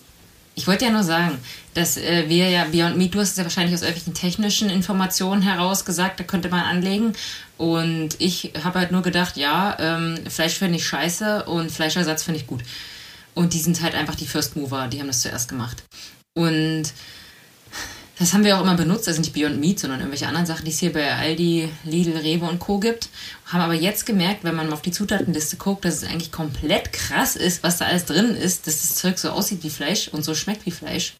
Ich wollte ja nur sagen, dass äh, wir ja Beyond Meat, du hast es ja wahrscheinlich aus irgendwelchen technischen Informationen heraus gesagt, da könnte man anlegen. Und ich habe halt nur gedacht, ja, ähm, Fleisch finde ich scheiße und Fleischersatz finde ich gut. Und die sind halt einfach die First Mover, die haben das zuerst gemacht. Und das haben wir auch immer benutzt, also nicht Beyond Meat, sondern irgendwelche anderen Sachen, die es hier bei Aldi, Lidl, Rewe und Co. gibt. Haben aber jetzt gemerkt, wenn man mal auf die Zutatenliste guckt, dass es eigentlich komplett krass ist, was da alles drin ist, dass das Zeug so aussieht wie Fleisch und so schmeckt wie Fleisch.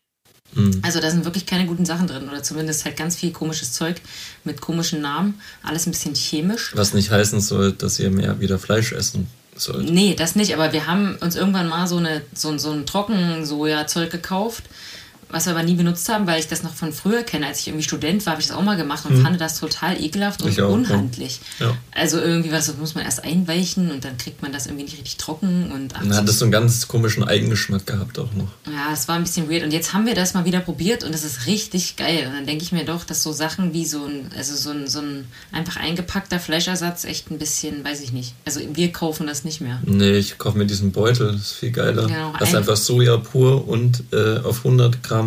Mhm. Also da sind wirklich keine guten Sachen drin oder zumindest halt ganz viel komisches Zeug mit komischen Namen. Alles ein bisschen chemisch. Was nicht heißen soll, dass ihr mehr wieder Fleisch essen sollt. Nee, das nicht, aber wir haben uns irgendwann mal so, eine, so, so ein Trockensoja-Zeug gekauft, was wir aber nie benutzt haben, weil ich das noch von früher kenne. Als ich irgendwie Student war, habe ich das auch mal gemacht und fand das total ekelhaft und auch, unhandlich. Ja. Also irgendwie was, das muss man erst einweichen und dann kriegt man das irgendwie nicht richtig trocken und ach, Dann hat es so einen ganz komischen Eigengeschmack gehabt auch noch. Ja, es war ein bisschen weird. Und jetzt haben wir das mal wieder probiert und es ist richtig geil. Und dann denke ich mir doch, dass so Sachen wie so ein, also so ein, so ein einfach eingepackter Fleischersatz echt ein bisschen, weiß ich nicht. Also wir kaufen das nicht mehr. Nee, ich kaufe mir diesen Beutel, das ist viel geiler. Genau, das ist ein- einfach Soja pur und äh, auf 100 Gramm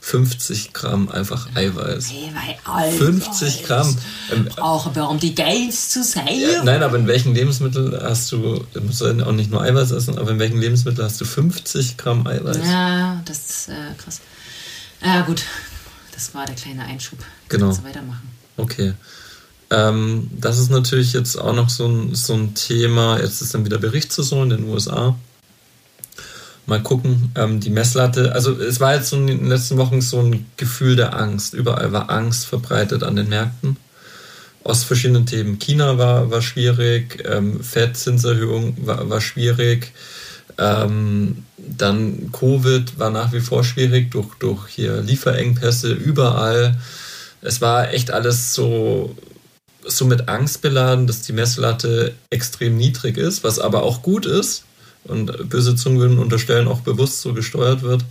50 Gramm einfach Eiweiß. Alles 50 Gramm. Ähm, Auch warum die geilst zu sein? ja, nein, aber in welchen Lebensmittel hast du, du musst ja auch nicht nur Eiweiß essen, aber in welchen Lebensmittel hast du 50 Gramm Eiweiß? Ja, das ist äh, krass. Ja, gut. Das war der kleine Einschub. Genau. Kannst du weitermachen. Okay. Ähm, das ist natürlich jetzt auch noch so ein, so ein Thema. Jetzt ist dann wieder Berichtssaison in den USA. Mal gucken. Ähm, die Messlatte, also es war jetzt in den letzten Wochen so ein Gefühl der Angst. Überall war Angst verbreitet an den Märkten. Aus verschiedenen Themen. China war, war schwierig, ähm, Fettzinserhöhung war, war schwierig. Ähm, dann Covid war nach wie vor schwierig durch, durch hier Lieferengpässe überall. Es war echt alles so, so mit Angst beladen, dass die Messlatte extrem niedrig ist, was aber auch gut ist und böse Zungen würden unterstellen, auch bewusst so gesteuert wird,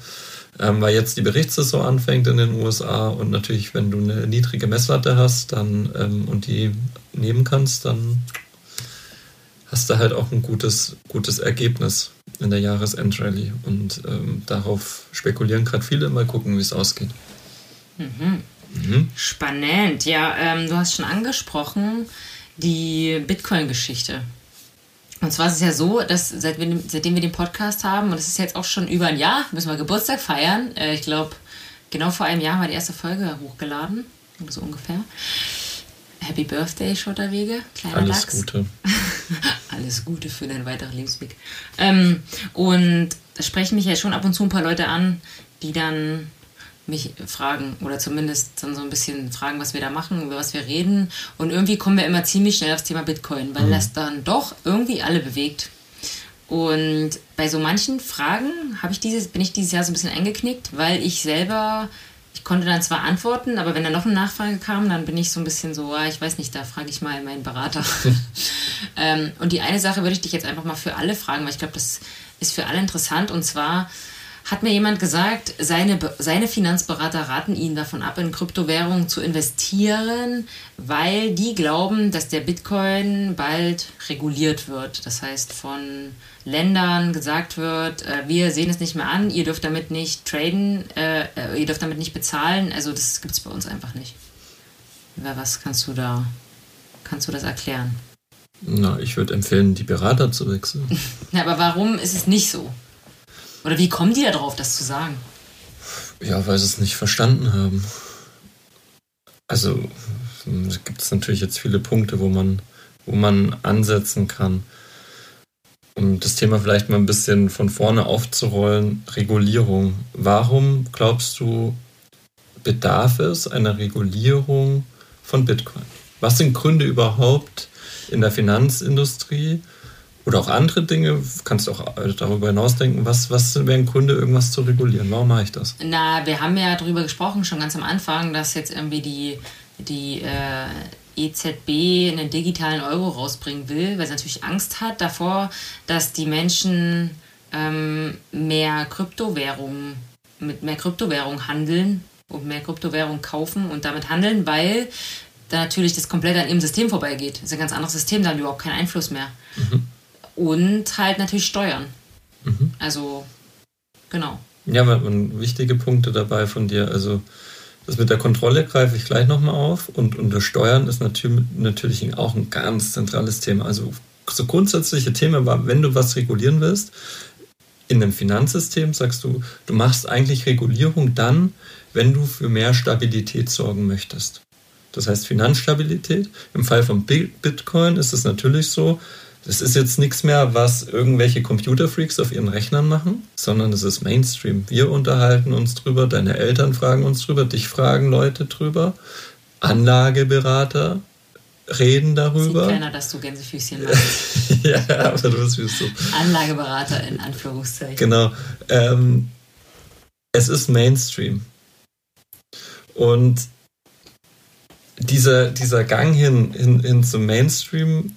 ähm, weil jetzt die Berichtssaison anfängt in den USA und natürlich, wenn du eine niedrige Messlatte hast dann, ähm, und die nehmen kannst, dann hast du halt auch ein gutes, gutes Ergebnis in der Jahresendrallye und ähm, darauf spekulieren gerade viele, mal gucken, wie es ausgeht. Mhm. Spannend. Ja, ähm, du hast schon angesprochen die Bitcoin-Geschichte. Und zwar ist es ja so, dass seit wir, seitdem wir den Podcast haben, und es ist jetzt auch schon über ein Jahr, müssen wir Geburtstag feiern. Äh, ich glaube, genau vor einem Jahr haben wir die erste Folge hochgeladen. So ungefähr. Happy Birthday, Schotterwege. Kleiner Alles Lachs. Gute. Alles Gute für deinen weiteren Lebensweg. Ähm, und da sprechen mich ja schon ab und zu ein paar Leute an, die dann mich fragen oder zumindest dann so ein bisschen fragen, was wir da machen, über was wir reden. Und irgendwie kommen wir immer ziemlich schnell aufs Thema Bitcoin, weil das dann doch irgendwie alle bewegt. Und bei so manchen Fragen habe ich dieses, bin ich dieses Jahr so ein bisschen eingeknickt, weil ich selber, ich konnte dann zwar antworten, aber wenn dann noch eine Nachfrage kam, dann bin ich so ein bisschen so, ah, ich weiß nicht, da frage ich mal meinen Berater. ähm, und die eine Sache würde ich dich jetzt einfach mal für alle fragen, weil ich glaube, das ist für alle interessant. Und zwar hat mir jemand gesagt, seine, seine Finanzberater raten ihn davon ab, in Kryptowährungen zu investieren, weil die glauben, dass der Bitcoin bald reguliert wird. Das heißt, von Ländern gesagt wird, äh, wir sehen es nicht mehr an, ihr dürft damit nicht traden, äh, äh, ihr dürft damit nicht bezahlen. Also das gibt es bei uns einfach nicht. Was kannst du da, kannst du das erklären? Na, ich würde empfehlen, die Berater zu wechseln. Na, aber warum ist es nicht so? Oder wie kommen die da drauf, das zu sagen? Ja, weil sie es nicht verstanden haben. Also gibt es natürlich jetzt viele Punkte, wo man, wo man ansetzen kann. Um das Thema vielleicht mal ein bisschen von vorne aufzurollen, Regulierung. Warum glaubst du, bedarf es einer Regulierung von Bitcoin? Was sind Gründe überhaupt in der Finanzindustrie oder auch andere Dinge? Kannst du auch darüber hinaus denken, was, was wären Gründe, irgendwas zu regulieren? Warum mache ich das? Na, wir haben ja darüber gesprochen, schon ganz am Anfang, dass jetzt irgendwie die, die äh, EZB einen digitalen Euro rausbringen will, weil sie natürlich Angst hat davor, dass die Menschen ähm, mehr Kryptowährungen mit mehr Kryptowährung handeln und mehr Kryptowährung kaufen und damit handeln, weil da natürlich das komplett an ihrem System vorbeigeht. Das ist ein ganz anderes System, da haben die überhaupt keinen Einfluss mehr. Mhm. Und halt natürlich Steuern. Mhm. Also, genau. Ja, man, wichtige Punkte dabei von dir. Also, das mit der Kontrolle greife ich gleich nochmal auf. Und, und das Steuern ist natürlich, natürlich auch ein ganz zentrales Thema. Also, so grundsätzliche Themen war, wenn du was regulieren willst, in einem Finanzsystem sagst du, du machst eigentlich Regulierung dann, wenn du für mehr Stabilität sorgen möchtest. Das heißt Finanzstabilität. Im Fall von Bitcoin ist es natürlich so, das ist jetzt nichts mehr, was irgendwelche Computerfreaks auf ihren Rechnern machen, sondern es ist Mainstream. Wir unterhalten uns drüber, deine Eltern fragen uns drüber, dich fragen Leute drüber, Anlageberater reden darüber. Sieht keiner, dass du Gänsefüßchen machst. ja, aber du bist so. Anlageberater in Anführungszeichen. Genau. Ähm, es ist Mainstream. Und dieser, dieser Gang hin, hin, hin zum Mainstream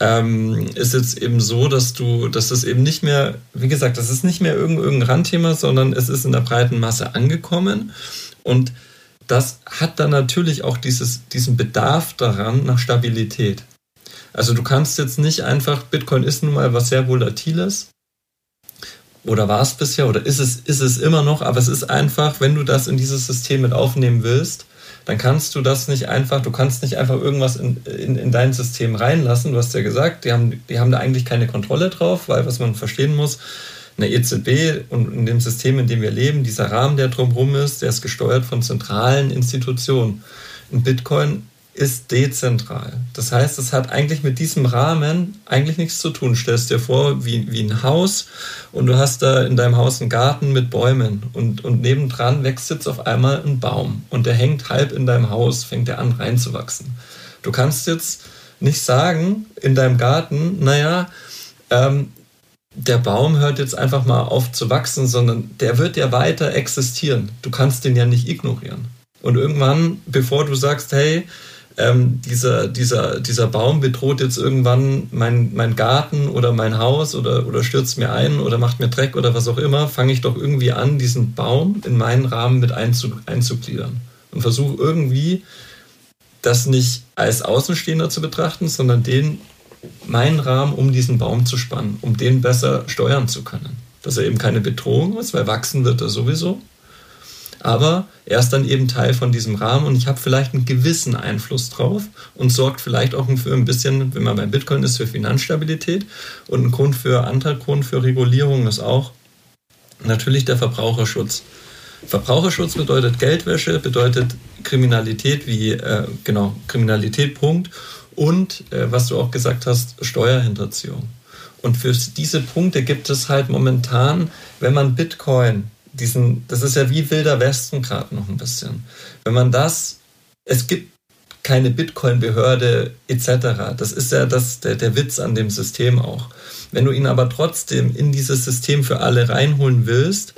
ähm, ist jetzt eben so, dass du, dass das eben nicht mehr, wie gesagt, das ist nicht mehr irgendein, irgendein Randthema, sondern es ist in der breiten Masse angekommen. Und das hat dann natürlich auch dieses, diesen Bedarf daran nach Stabilität. Also du kannst jetzt nicht einfach, Bitcoin ist nun mal was sehr Volatiles. Oder war es bisher oder ist es, ist es immer noch, aber es ist einfach, wenn du das in dieses System mit aufnehmen willst, dann kannst du das nicht einfach, du kannst nicht einfach irgendwas in, in, in dein System reinlassen. Du hast ja gesagt, die haben, die haben da eigentlich keine Kontrolle drauf, weil was man verstehen muss, eine EZB und in dem System, in dem wir leben, dieser Rahmen, der drumherum ist, der ist gesteuert von zentralen Institutionen. Ein Bitcoin ist dezentral. Das heißt, es hat eigentlich mit diesem Rahmen eigentlich nichts zu tun. Stellst dir vor, wie, wie ein Haus und du hast da in deinem Haus einen Garten mit Bäumen und, und nebendran wächst jetzt auf einmal ein Baum und der hängt halb in deinem Haus, fängt er an reinzuwachsen. Du kannst jetzt nicht sagen in deinem Garten, naja, ähm, der Baum hört jetzt einfach mal auf zu wachsen, sondern der wird ja weiter existieren. Du kannst den ja nicht ignorieren. Und irgendwann, bevor du sagst, hey, ähm, dieser, dieser, dieser Baum bedroht jetzt irgendwann mein, mein Garten oder mein Haus oder, oder stürzt mir ein oder macht mir Dreck oder was auch immer, fange ich doch irgendwie an, diesen Baum in meinen Rahmen mit einzu, einzugliedern und versuche irgendwie das nicht als Außenstehender zu betrachten, sondern den meinen Rahmen um diesen Baum zu spannen, um den besser steuern zu können. Dass er eben keine Bedrohung ist, weil wachsen wird er sowieso. Aber er ist dann eben Teil von diesem Rahmen und ich habe vielleicht einen gewissen Einfluss drauf und sorgt vielleicht auch für ein bisschen, wenn man bei Bitcoin ist, für Finanzstabilität. Und ein Grund für, anderer Grund für Regulierung ist auch natürlich der Verbraucherschutz. Verbraucherschutz bedeutet Geldwäsche, bedeutet Kriminalität wie, äh, genau, Kriminalität, Punkt und, äh, was du auch gesagt hast, Steuerhinterziehung. Und für diese Punkte gibt es halt momentan, wenn man Bitcoin, diesen, das ist ja wie Wilder Westen gerade noch ein bisschen, wenn man das, es gibt keine Bitcoin-Behörde etc. Das ist ja das, der, der Witz an dem System auch. Wenn du ihn aber trotzdem in dieses System für alle reinholen willst,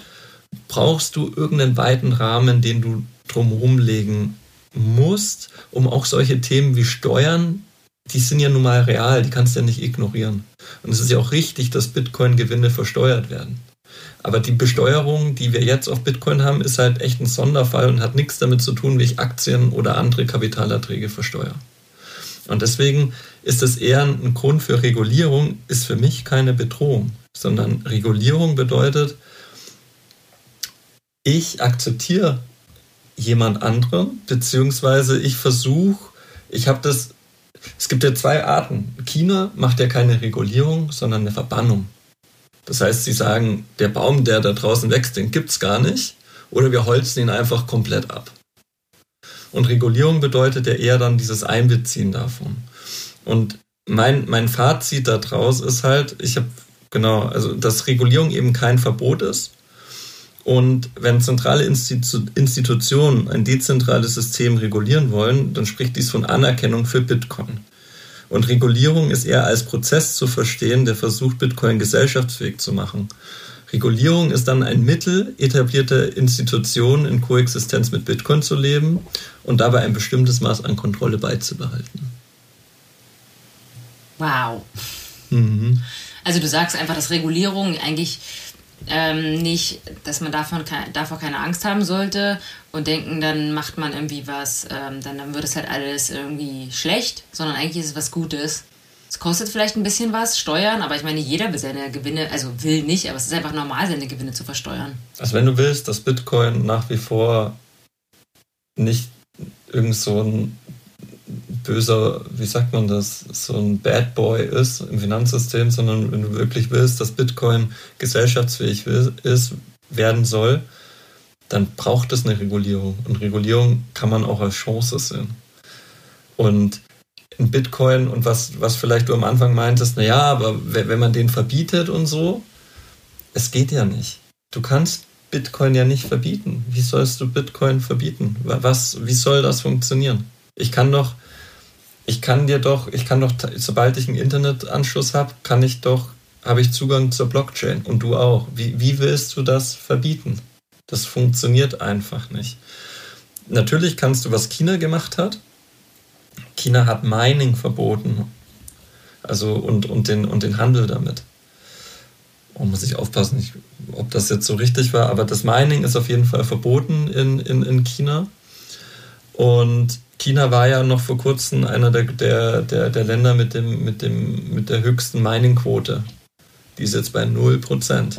brauchst du irgendeinen weiten Rahmen, den du drumherum legen musst, um auch solche Themen wie Steuern, die sind ja nun mal real, die kannst du ja nicht ignorieren. Und es ist ja auch richtig, dass Bitcoin-Gewinne versteuert werden. Aber die Besteuerung, die wir jetzt auf Bitcoin haben, ist halt echt ein Sonderfall und hat nichts damit zu tun, wie ich Aktien oder andere Kapitalerträge versteuere. Und deswegen ist es eher ein Grund für Regulierung, ist für mich keine Bedrohung, sondern Regulierung bedeutet, ich akzeptiere jemand anderen, beziehungsweise ich versuche, ich habe das, es gibt ja zwei Arten. China macht ja keine Regulierung, sondern eine Verbannung. Das heißt, sie sagen, der Baum, der da draußen wächst, den gibt es gar nicht, oder wir holzen ihn einfach komplett ab. Und Regulierung bedeutet ja eher dann dieses Einbeziehen davon. Und mein, mein Fazit daraus ist halt, ich habe genau, also dass Regulierung eben kein Verbot ist, und wenn zentrale Institu Institutionen ein dezentrales System regulieren wollen, dann spricht dies von Anerkennung für Bitcoin. Und Regulierung ist eher als Prozess zu verstehen, der versucht, Bitcoin gesellschaftsfähig zu machen. Regulierung ist dann ein Mittel, etablierte Institutionen in Koexistenz mit Bitcoin zu leben und dabei ein bestimmtes Maß an Kontrolle beizubehalten. Wow. Mhm. Also du sagst einfach, dass Regulierung eigentlich ähm, nicht, dass man davon davor keine Angst haben sollte und denken, dann macht man irgendwie was, ähm, dann, dann wird es halt alles irgendwie schlecht, sondern eigentlich ist es was Gutes. Es kostet vielleicht ein bisschen was, Steuern, aber ich meine, jeder will seine Gewinne, also will nicht, aber es ist einfach normal, seine Gewinne zu versteuern. Also wenn du willst, dass Bitcoin nach wie vor nicht irgend so ein böser, wie sagt man das, so ein Bad Boy ist im Finanzsystem, sondern wenn du wirklich willst, dass Bitcoin gesellschaftsfähig ist, werden soll, dann braucht es eine Regulierung. Und Regulierung kann man auch als Chance sehen. Und in Bitcoin und was, was vielleicht du am Anfang meintest, naja, aber wenn man den verbietet und so, es geht ja nicht. Du kannst Bitcoin ja nicht verbieten. Wie sollst du Bitcoin verbieten? Was, wie soll das funktionieren? Ich kann doch, ich kann dir doch, ich kann doch, sobald ich einen Internetanschluss habe, kann ich doch, habe ich Zugang zur Blockchain und du auch. Wie, wie willst du das verbieten? Das funktioniert einfach nicht. Natürlich kannst du, was China gemacht hat, China hat Mining verboten. Also und, und, den, und den Handel damit. Oh, muss ich aufpassen, ich, ob das jetzt so richtig war, aber das Mining ist auf jeden Fall verboten in, in, in China. Und China war ja noch vor kurzem einer der, der, der, der Länder mit, dem, mit, dem, mit der höchsten Mining-Quote. Die ist jetzt bei 0%.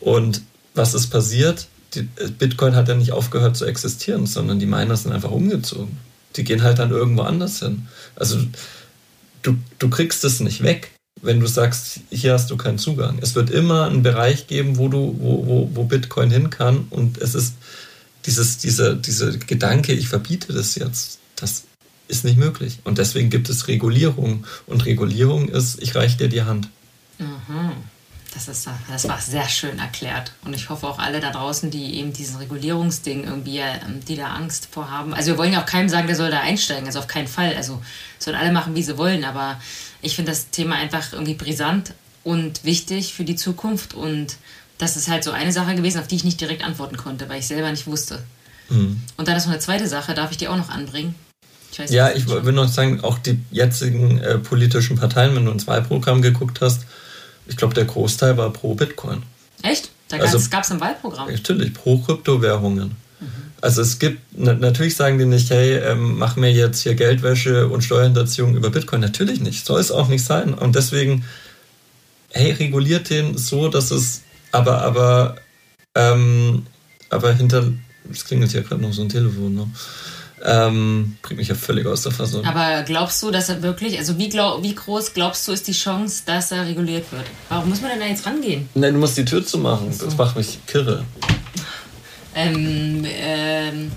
Und was ist passiert? Die, Bitcoin hat ja nicht aufgehört zu existieren, sondern die Miner sind einfach umgezogen. Die gehen halt dann irgendwo anders hin. Also du, du kriegst es nicht weg, wenn du sagst, hier hast du keinen Zugang. Es wird immer einen Bereich geben, wo du, wo, wo, wo Bitcoin hin kann und es ist dieses, dieser, dieser Gedanke, ich verbiete das jetzt, das ist nicht möglich. Und deswegen gibt es Regulierung. Und Regulierung ist, ich reiche dir die Hand. Mhm. Das, ist, das war sehr schön erklärt. Und ich hoffe auch alle da draußen, die eben diesen Regulierungsding irgendwie, ähm, die da Angst vorhaben. Also wir wollen ja auch keinem sagen, der soll da einsteigen. Also auf keinen Fall. Also sollen alle machen, wie sie wollen. Aber ich finde das Thema einfach irgendwie brisant und wichtig für die Zukunft. Und das ist halt so eine Sache gewesen, auf die ich nicht direkt antworten konnte, weil ich selber nicht wusste. Mhm. Und dann ist noch eine zweite Sache, darf ich die auch noch anbringen? Ich weiß, ja, ich will noch sagen, auch die jetzigen äh, politischen Parteien, wenn du ins Wahlprogramm geguckt hast, ich glaube, der Großteil war pro Bitcoin. Echt? Da also, gab es ein Wahlprogramm? Natürlich, pro Kryptowährungen. Mhm. Also es gibt, na, natürlich sagen die nicht, hey, ähm, mach mir jetzt hier Geldwäsche und Steuerhinterziehung über Bitcoin. Natürlich nicht, soll es auch nicht sein. Und deswegen, hey, reguliert den so, dass es, aber, aber, ähm, aber hinter, es klingelt hier gerade noch so ein Telefon, ne? Ähm, bringt mich ja völlig aus der Fassung. Aber glaubst du, dass er wirklich, also wie, glaub, wie groß glaubst du, ist die Chance, dass er reguliert wird? Warum muss man denn da jetzt rangehen? Nein, du musst die Tür zumachen. So. Das macht mich kirre. Ähm, ähm,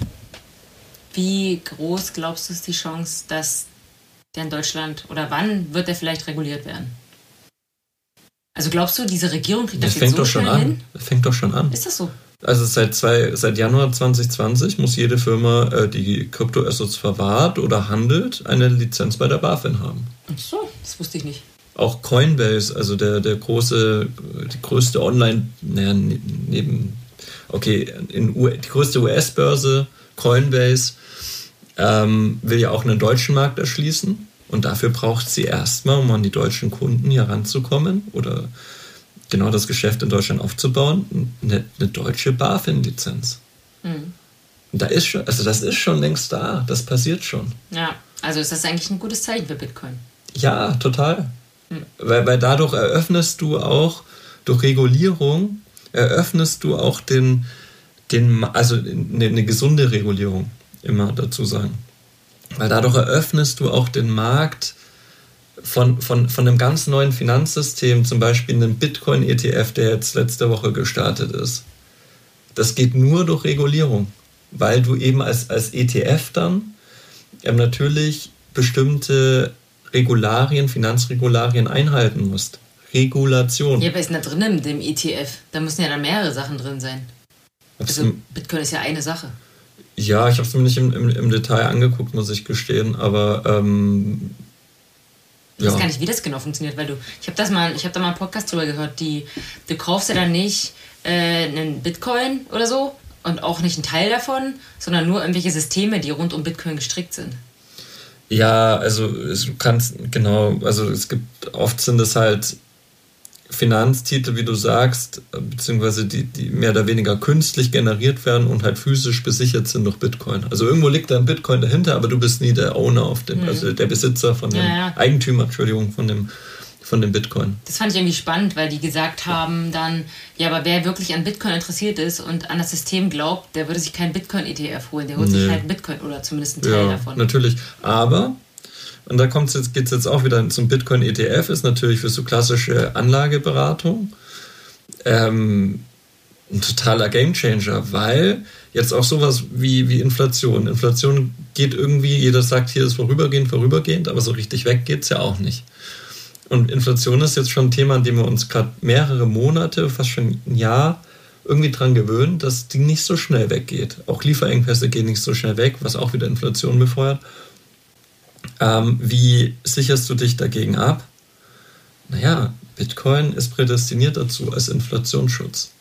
wie groß glaubst du, ist die Chance, dass der in Deutschland oder wann wird der vielleicht reguliert werden? Also glaubst du, diese Regierung kriegt das, das jetzt so schnell an. hin? Das fängt doch schon an. Ist das so? Also seit, zwei, seit Januar 2020 muss jede Firma, äh, die Kryptoassets verwahrt oder handelt, eine Lizenz bei der BaFin haben. Ach so, das wusste ich nicht. Auch Coinbase, also der, der große, die größte Online, naja, ne, neben, okay, in U, die größte US-Börse, Coinbase, ähm, will ja auch einen deutschen Markt erschließen. Und dafür braucht sie erstmal, um an die deutschen Kunden hier ranzukommen oder genau das Geschäft in Deutschland aufzubauen, eine, eine deutsche BaFin-Lizenz. Mhm. Da ist schon, also das ist schon längst da, das passiert schon. Ja, also ist das eigentlich ein gutes Zeichen für Bitcoin? Ja, total. Mhm. Weil, weil dadurch eröffnest du auch, durch Regulierung, eröffnest du auch den, den also eine, eine gesunde Regulierung, immer dazu sagen. Weil dadurch eröffnest du auch den Markt von, von, von einem ganz neuen Finanzsystem, zum Beispiel einem Bitcoin-ETF, der jetzt letzte Woche gestartet ist. Das geht nur durch Regulierung, weil du eben als, als ETF dann ähm, natürlich bestimmte Regularien, Finanzregularien einhalten musst. Regulation. Ja, aber ist da drin in dem ETF? Da müssen ja dann mehrere Sachen drin sein. Also Bitcoin ist ja eine Sache. Ja, ich habe es mir nicht im, im, im, Detail angeguckt, muss ich gestehen, aber ähm, Ich ja. weiß gar nicht, wie das genau funktioniert, weil du, ich habe das mal, ich habe da mal einen Podcast drüber gehört, die, du kaufst ja dann nicht äh, einen Bitcoin oder so und auch nicht einen Teil davon, sondern nur irgendwelche Systeme, die rund um Bitcoin gestrickt sind. Ja, also du kannst, genau, also es gibt, oft sind es halt Finanztitel, wie du sagst, beziehungsweise die, die mehr oder weniger künstlich generiert werden und halt physisch besichert sind durch Bitcoin. Also irgendwo liegt da ein Bitcoin dahinter, aber du bist nie der Owner auf dem, mhm. also der Besitzer von dem ja, ja. Eigentümer, Entschuldigung, von dem von dem Bitcoin. Das fand ich irgendwie spannend, weil die gesagt haben dann, ja, aber wer wirklich an Bitcoin interessiert ist und an das System glaubt, der würde sich keinen Bitcoin-ETF holen, der holt nee. sich halt Bitcoin oder zumindest einen Teil ja, davon. Natürlich, aber und da kommt jetzt, geht es jetzt auch wieder zum Bitcoin ETF, ist natürlich für so klassische Anlageberatung ähm, ein totaler Gamechanger, weil jetzt auch sowas wie, wie Inflation. Inflation geht irgendwie, jeder sagt hier ist vorübergehend, vorübergehend, aber so richtig weg geht es ja auch nicht. Und Inflation ist jetzt schon ein Thema, an dem wir uns gerade mehrere Monate, fast schon ein Jahr irgendwie dran gewöhnen, dass die nicht so schnell weggeht. Auch Lieferengpässe gehen nicht so schnell weg, was auch wieder Inflation befeuert. Ähm, wie sicherst du dich dagegen ab? Naja, Bitcoin ist prädestiniert dazu als Inflationsschutz.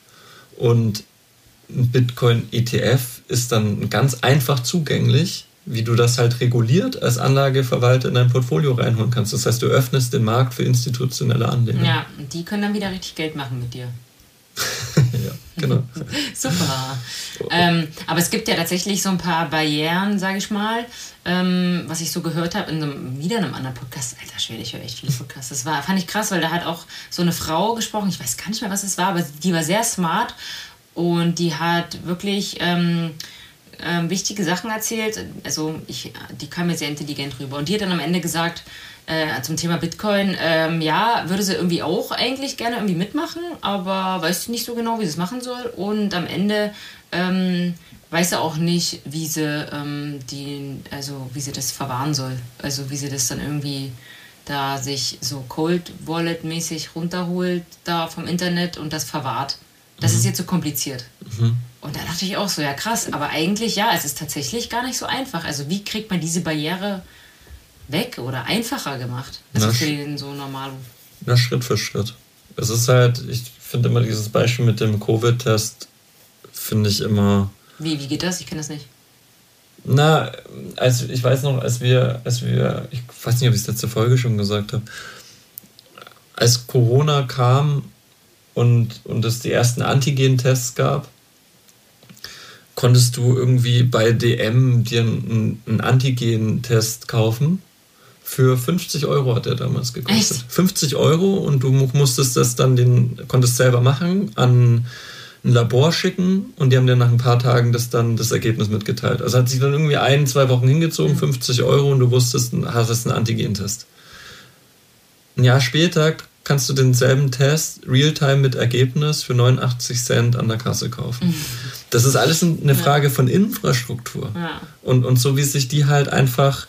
Und ein Bitcoin-ETF ist dann ganz einfach zugänglich wie du das halt reguliert als Anlageverwalter in dein Portfolio reinholen kannst. Das heißt, du öffnest den Markt für institutionelle Anleger. Ja, und die können dann wieder richtig Geld machen mit dir. Genau. Super. Ähm, aber es gibt ja tatsächlich so ein paar Barrieren, sage ich mal, ähm, was ich so gehört habe in einem, wieder in einem anderen Podcast. Alter Schwede, ich höre echt viele Podcasts. Das war, fand ich krass, weil da hat auch so eine Frau gesprochen, ich weiß gar nicht mehr, was es war, aber die war sehr smart und die hat wirklich... Ähm, ähm, wichtige Sachen erzählt. Also ich, die kam mir sehr intelligent rüber. Und die hat dann am Ende gesagt, äh, zum Thema Bitcoin, ähm, ja, würde sie irgendwie auch eigentlich gerne irgendwie mitmachen, aber weiß nicht so genau, wie sie es machen soll. Und am Ende ähm, weiß sie auch nicht, wie sie ähm, die, also wie sie das verwahren soll. Also wie sie das dann irgendwie da sich so Cold Wallet mäßig runterholt da vom Internet und das verwahrt. Das mhm. ist jetzt so kompliziert. Mhm. Und da dachte ich auch so, ja krass, aber eigentlich ja, es ist tatsächlich gar nicht so einfach. Also wie kriegt man diese Barriere weg oder einfacher gemacht? Also na, für den so normalen. Na, Schritt für Schritt. Es ist halt, ich finde immer dieses Beispiel mit dem Covid-Test, finde ich immer. Wie, wie geht das? Ich kenne das nicht. Na, als, ich weiß noch, als wir, als wir, ich weiß nicht, ob ich es letzte Folge schon gesagt habe, als Corona kam und, und es die ersten Antigen-Tests gab, konntest du irgendwie bei DM dir einen, einen Antigen-Test kaufen. Für 50 Euro hat der damals gekostet. Echt? 50 Euro und du musstest das dann den, konntest selber machen, an ein Labor schicken und die haben dir nach ein paar Tagen das dann das Ergebnis mitgeteilt. Also hat sich dann irgendwie ein, zwei Wochen hingezogen, 50 mhm. Euro und du wusstest, hast einen Antigen-Test. Ein Jahr später kannst du denselben Test Realtime mit Ergebnis für 89 Cent an der Kasse kaufen. Mhm. Das ist alles eine Frage von Infrastruktur. Und, und so wie sich die halt einfach,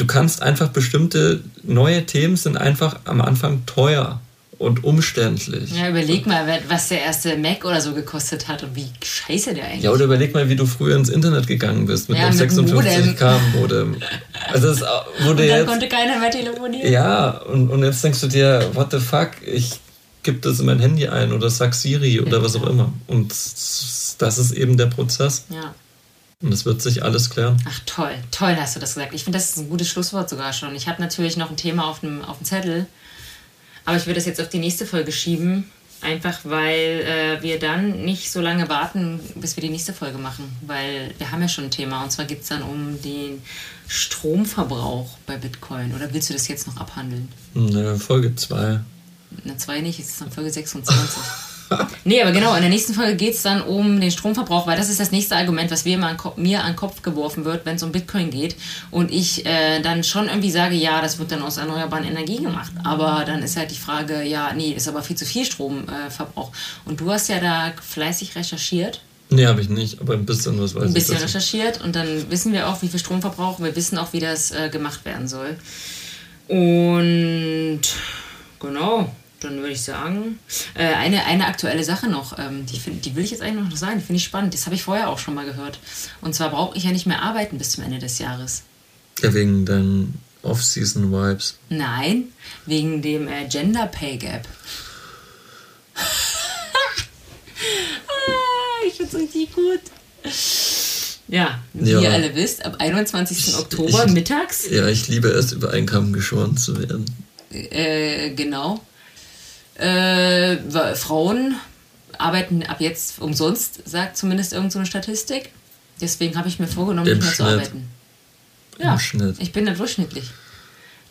du kannst einfach bestimmte neue Themen sind einfach am Anfang teuer und umständlich. Ja, überleg mal, was der erste Mac oder so gekostet hat und wie scheiße der eigentlich Ja, oder überleg mal, wie du früher ins Internet gegangen bist mit ja, einem 56k Modem. Also das wurde und dann jetzt, konnte keiner mehr telefonieren. Ja, und, und jetzt denkst du dir, what the fuck, ich gebe das in mein Handy ein oder sag Siri oder ja, was auch immer. Und das ist eben der Prozess. Ja. Und es wird sich alles klären. Ach toll, toll hast du das gesagt. Ich finde, das ist ein gutes Schlusswort sogar schon. Ich habe natürlich noch ein Thema auf dem, auf dem Zettel, aber ich würde das jetzt auf die nächste Folge schieben, einfach weil äh, wir dann nicht so lange warten, bis wir die nächste Folge machen, weil wir haben ja schon ein Thema und zwar geht es dann um den Stromverbrauch bei Bitcoin. Oder willst du das jetzt noch abhandeln? Ne, Folge 2. Na, 2 nicht, es ist dann Folge 26. nee, aber genau, in der nächsten Folge geht es dann um den Stromverbrauch, weil das ist das nächste Argument, was mir, immer an, mir an den Kopf geworfen wird, wenn es um Bitcoin geht. Und ich äh, dann schon irgendwie sage, ja, das wird dann aus erneuerbaren Energien gemacht. Aber dann ist halt die Frage, ja, nee, ist aber viel zu viel Stromverbrauch. Und du hast ja da fleißig recherchiert. Nee, habe ich nicht, aber ein bisschen was weiß ich. Ein bisschen ich recherchiert und dann wissen wir auch, wie viel Strom verbrauchen. Wir wissen auch, wie das äh, gemacht werden soll. Und genau, dann würde ich sagen, äh, eine, eine aktuelle Sache noch, ähm, die, find, die will ich jetzt eigentlich noch sagen, die finde ich spannend. Das habe ich vorher auch schon mal gehört. Und zwar brauche ich ja nicht mehr arbeiten bis zum Ende des Jahres. Ja, wegen deinen Off-Season-Vibes. Nein, wegen dem äh, Gender Pay Gap. ah, ich find's richtig gut. Ja, wie Ja. ihr alle wisst, ab 21. Oktober ich- mittags, Ja, ich liebe es, über einen Kamm geschoren zu werden. äh, genau, äh, Frauen arbeiten ab jetzt umsonst, sagt zumindest irgendeine so eine Statistik. Deswegen habe ich mir vorgenommen, Im nicht mehr zu Schnitt. arbeiten. Ja, ich bin da durchschnittlich.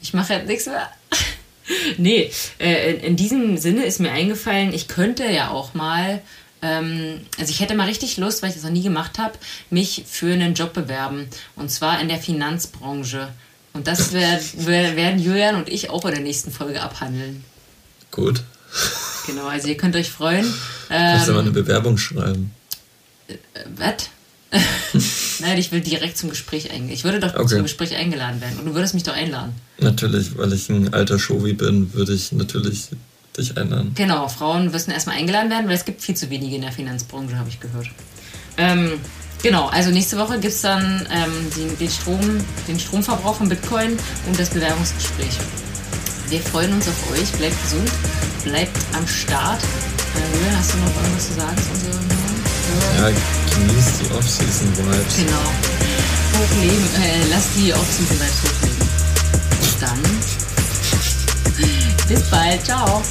Ich mache jetzt nichts mehr. nee, äh, in, in diesem Sinne ist mir eingefallen, ich könnte ja auch mal, ähm, also ich hätte mal richtig Lust, weil ich das noch nie gemacht habe, mich für einen Job bewerben. Und zwar in der Finanzbranche. Und das wer, wer, werden Julian und ich auch in der nächsten Folge abhandeln. Gut. Genau, also ihr könnt euch freuen. Kannst du mal Ähm, eine Bewerbung schreiben? was? Nein, ich will direkt zum Gespräch eingeladen. Ich würde doch Okay. zum Gespräch eingeladen werden. Und du würdest mich doch einladen. Natürlich, weil ich ein alter Showi bin, würde ich natürlich dich einladen. Genau, Frauen müssen erstmal eingeladen werden, weil es gibt viel zu wenige in der Finanzbranche, habe ich gehört. Ähm, genau, also nächste Woche gibt es dann ähm, den, den, Strom, den Stromverbrauch von Bitcoin und das Bewerbungsgespräch. Wir freuen uns auf euch, bleibt gesund, bleibt am Start. Äh, Julian, hast du noch irgendwas zu sagen zu unseren Hörern? Ja, genießt die Off-Season-Vibes. Genau. Hochleben, äh, lass die Off-Season-Vibes hochleben. Bis dann. Bis bald, ciao.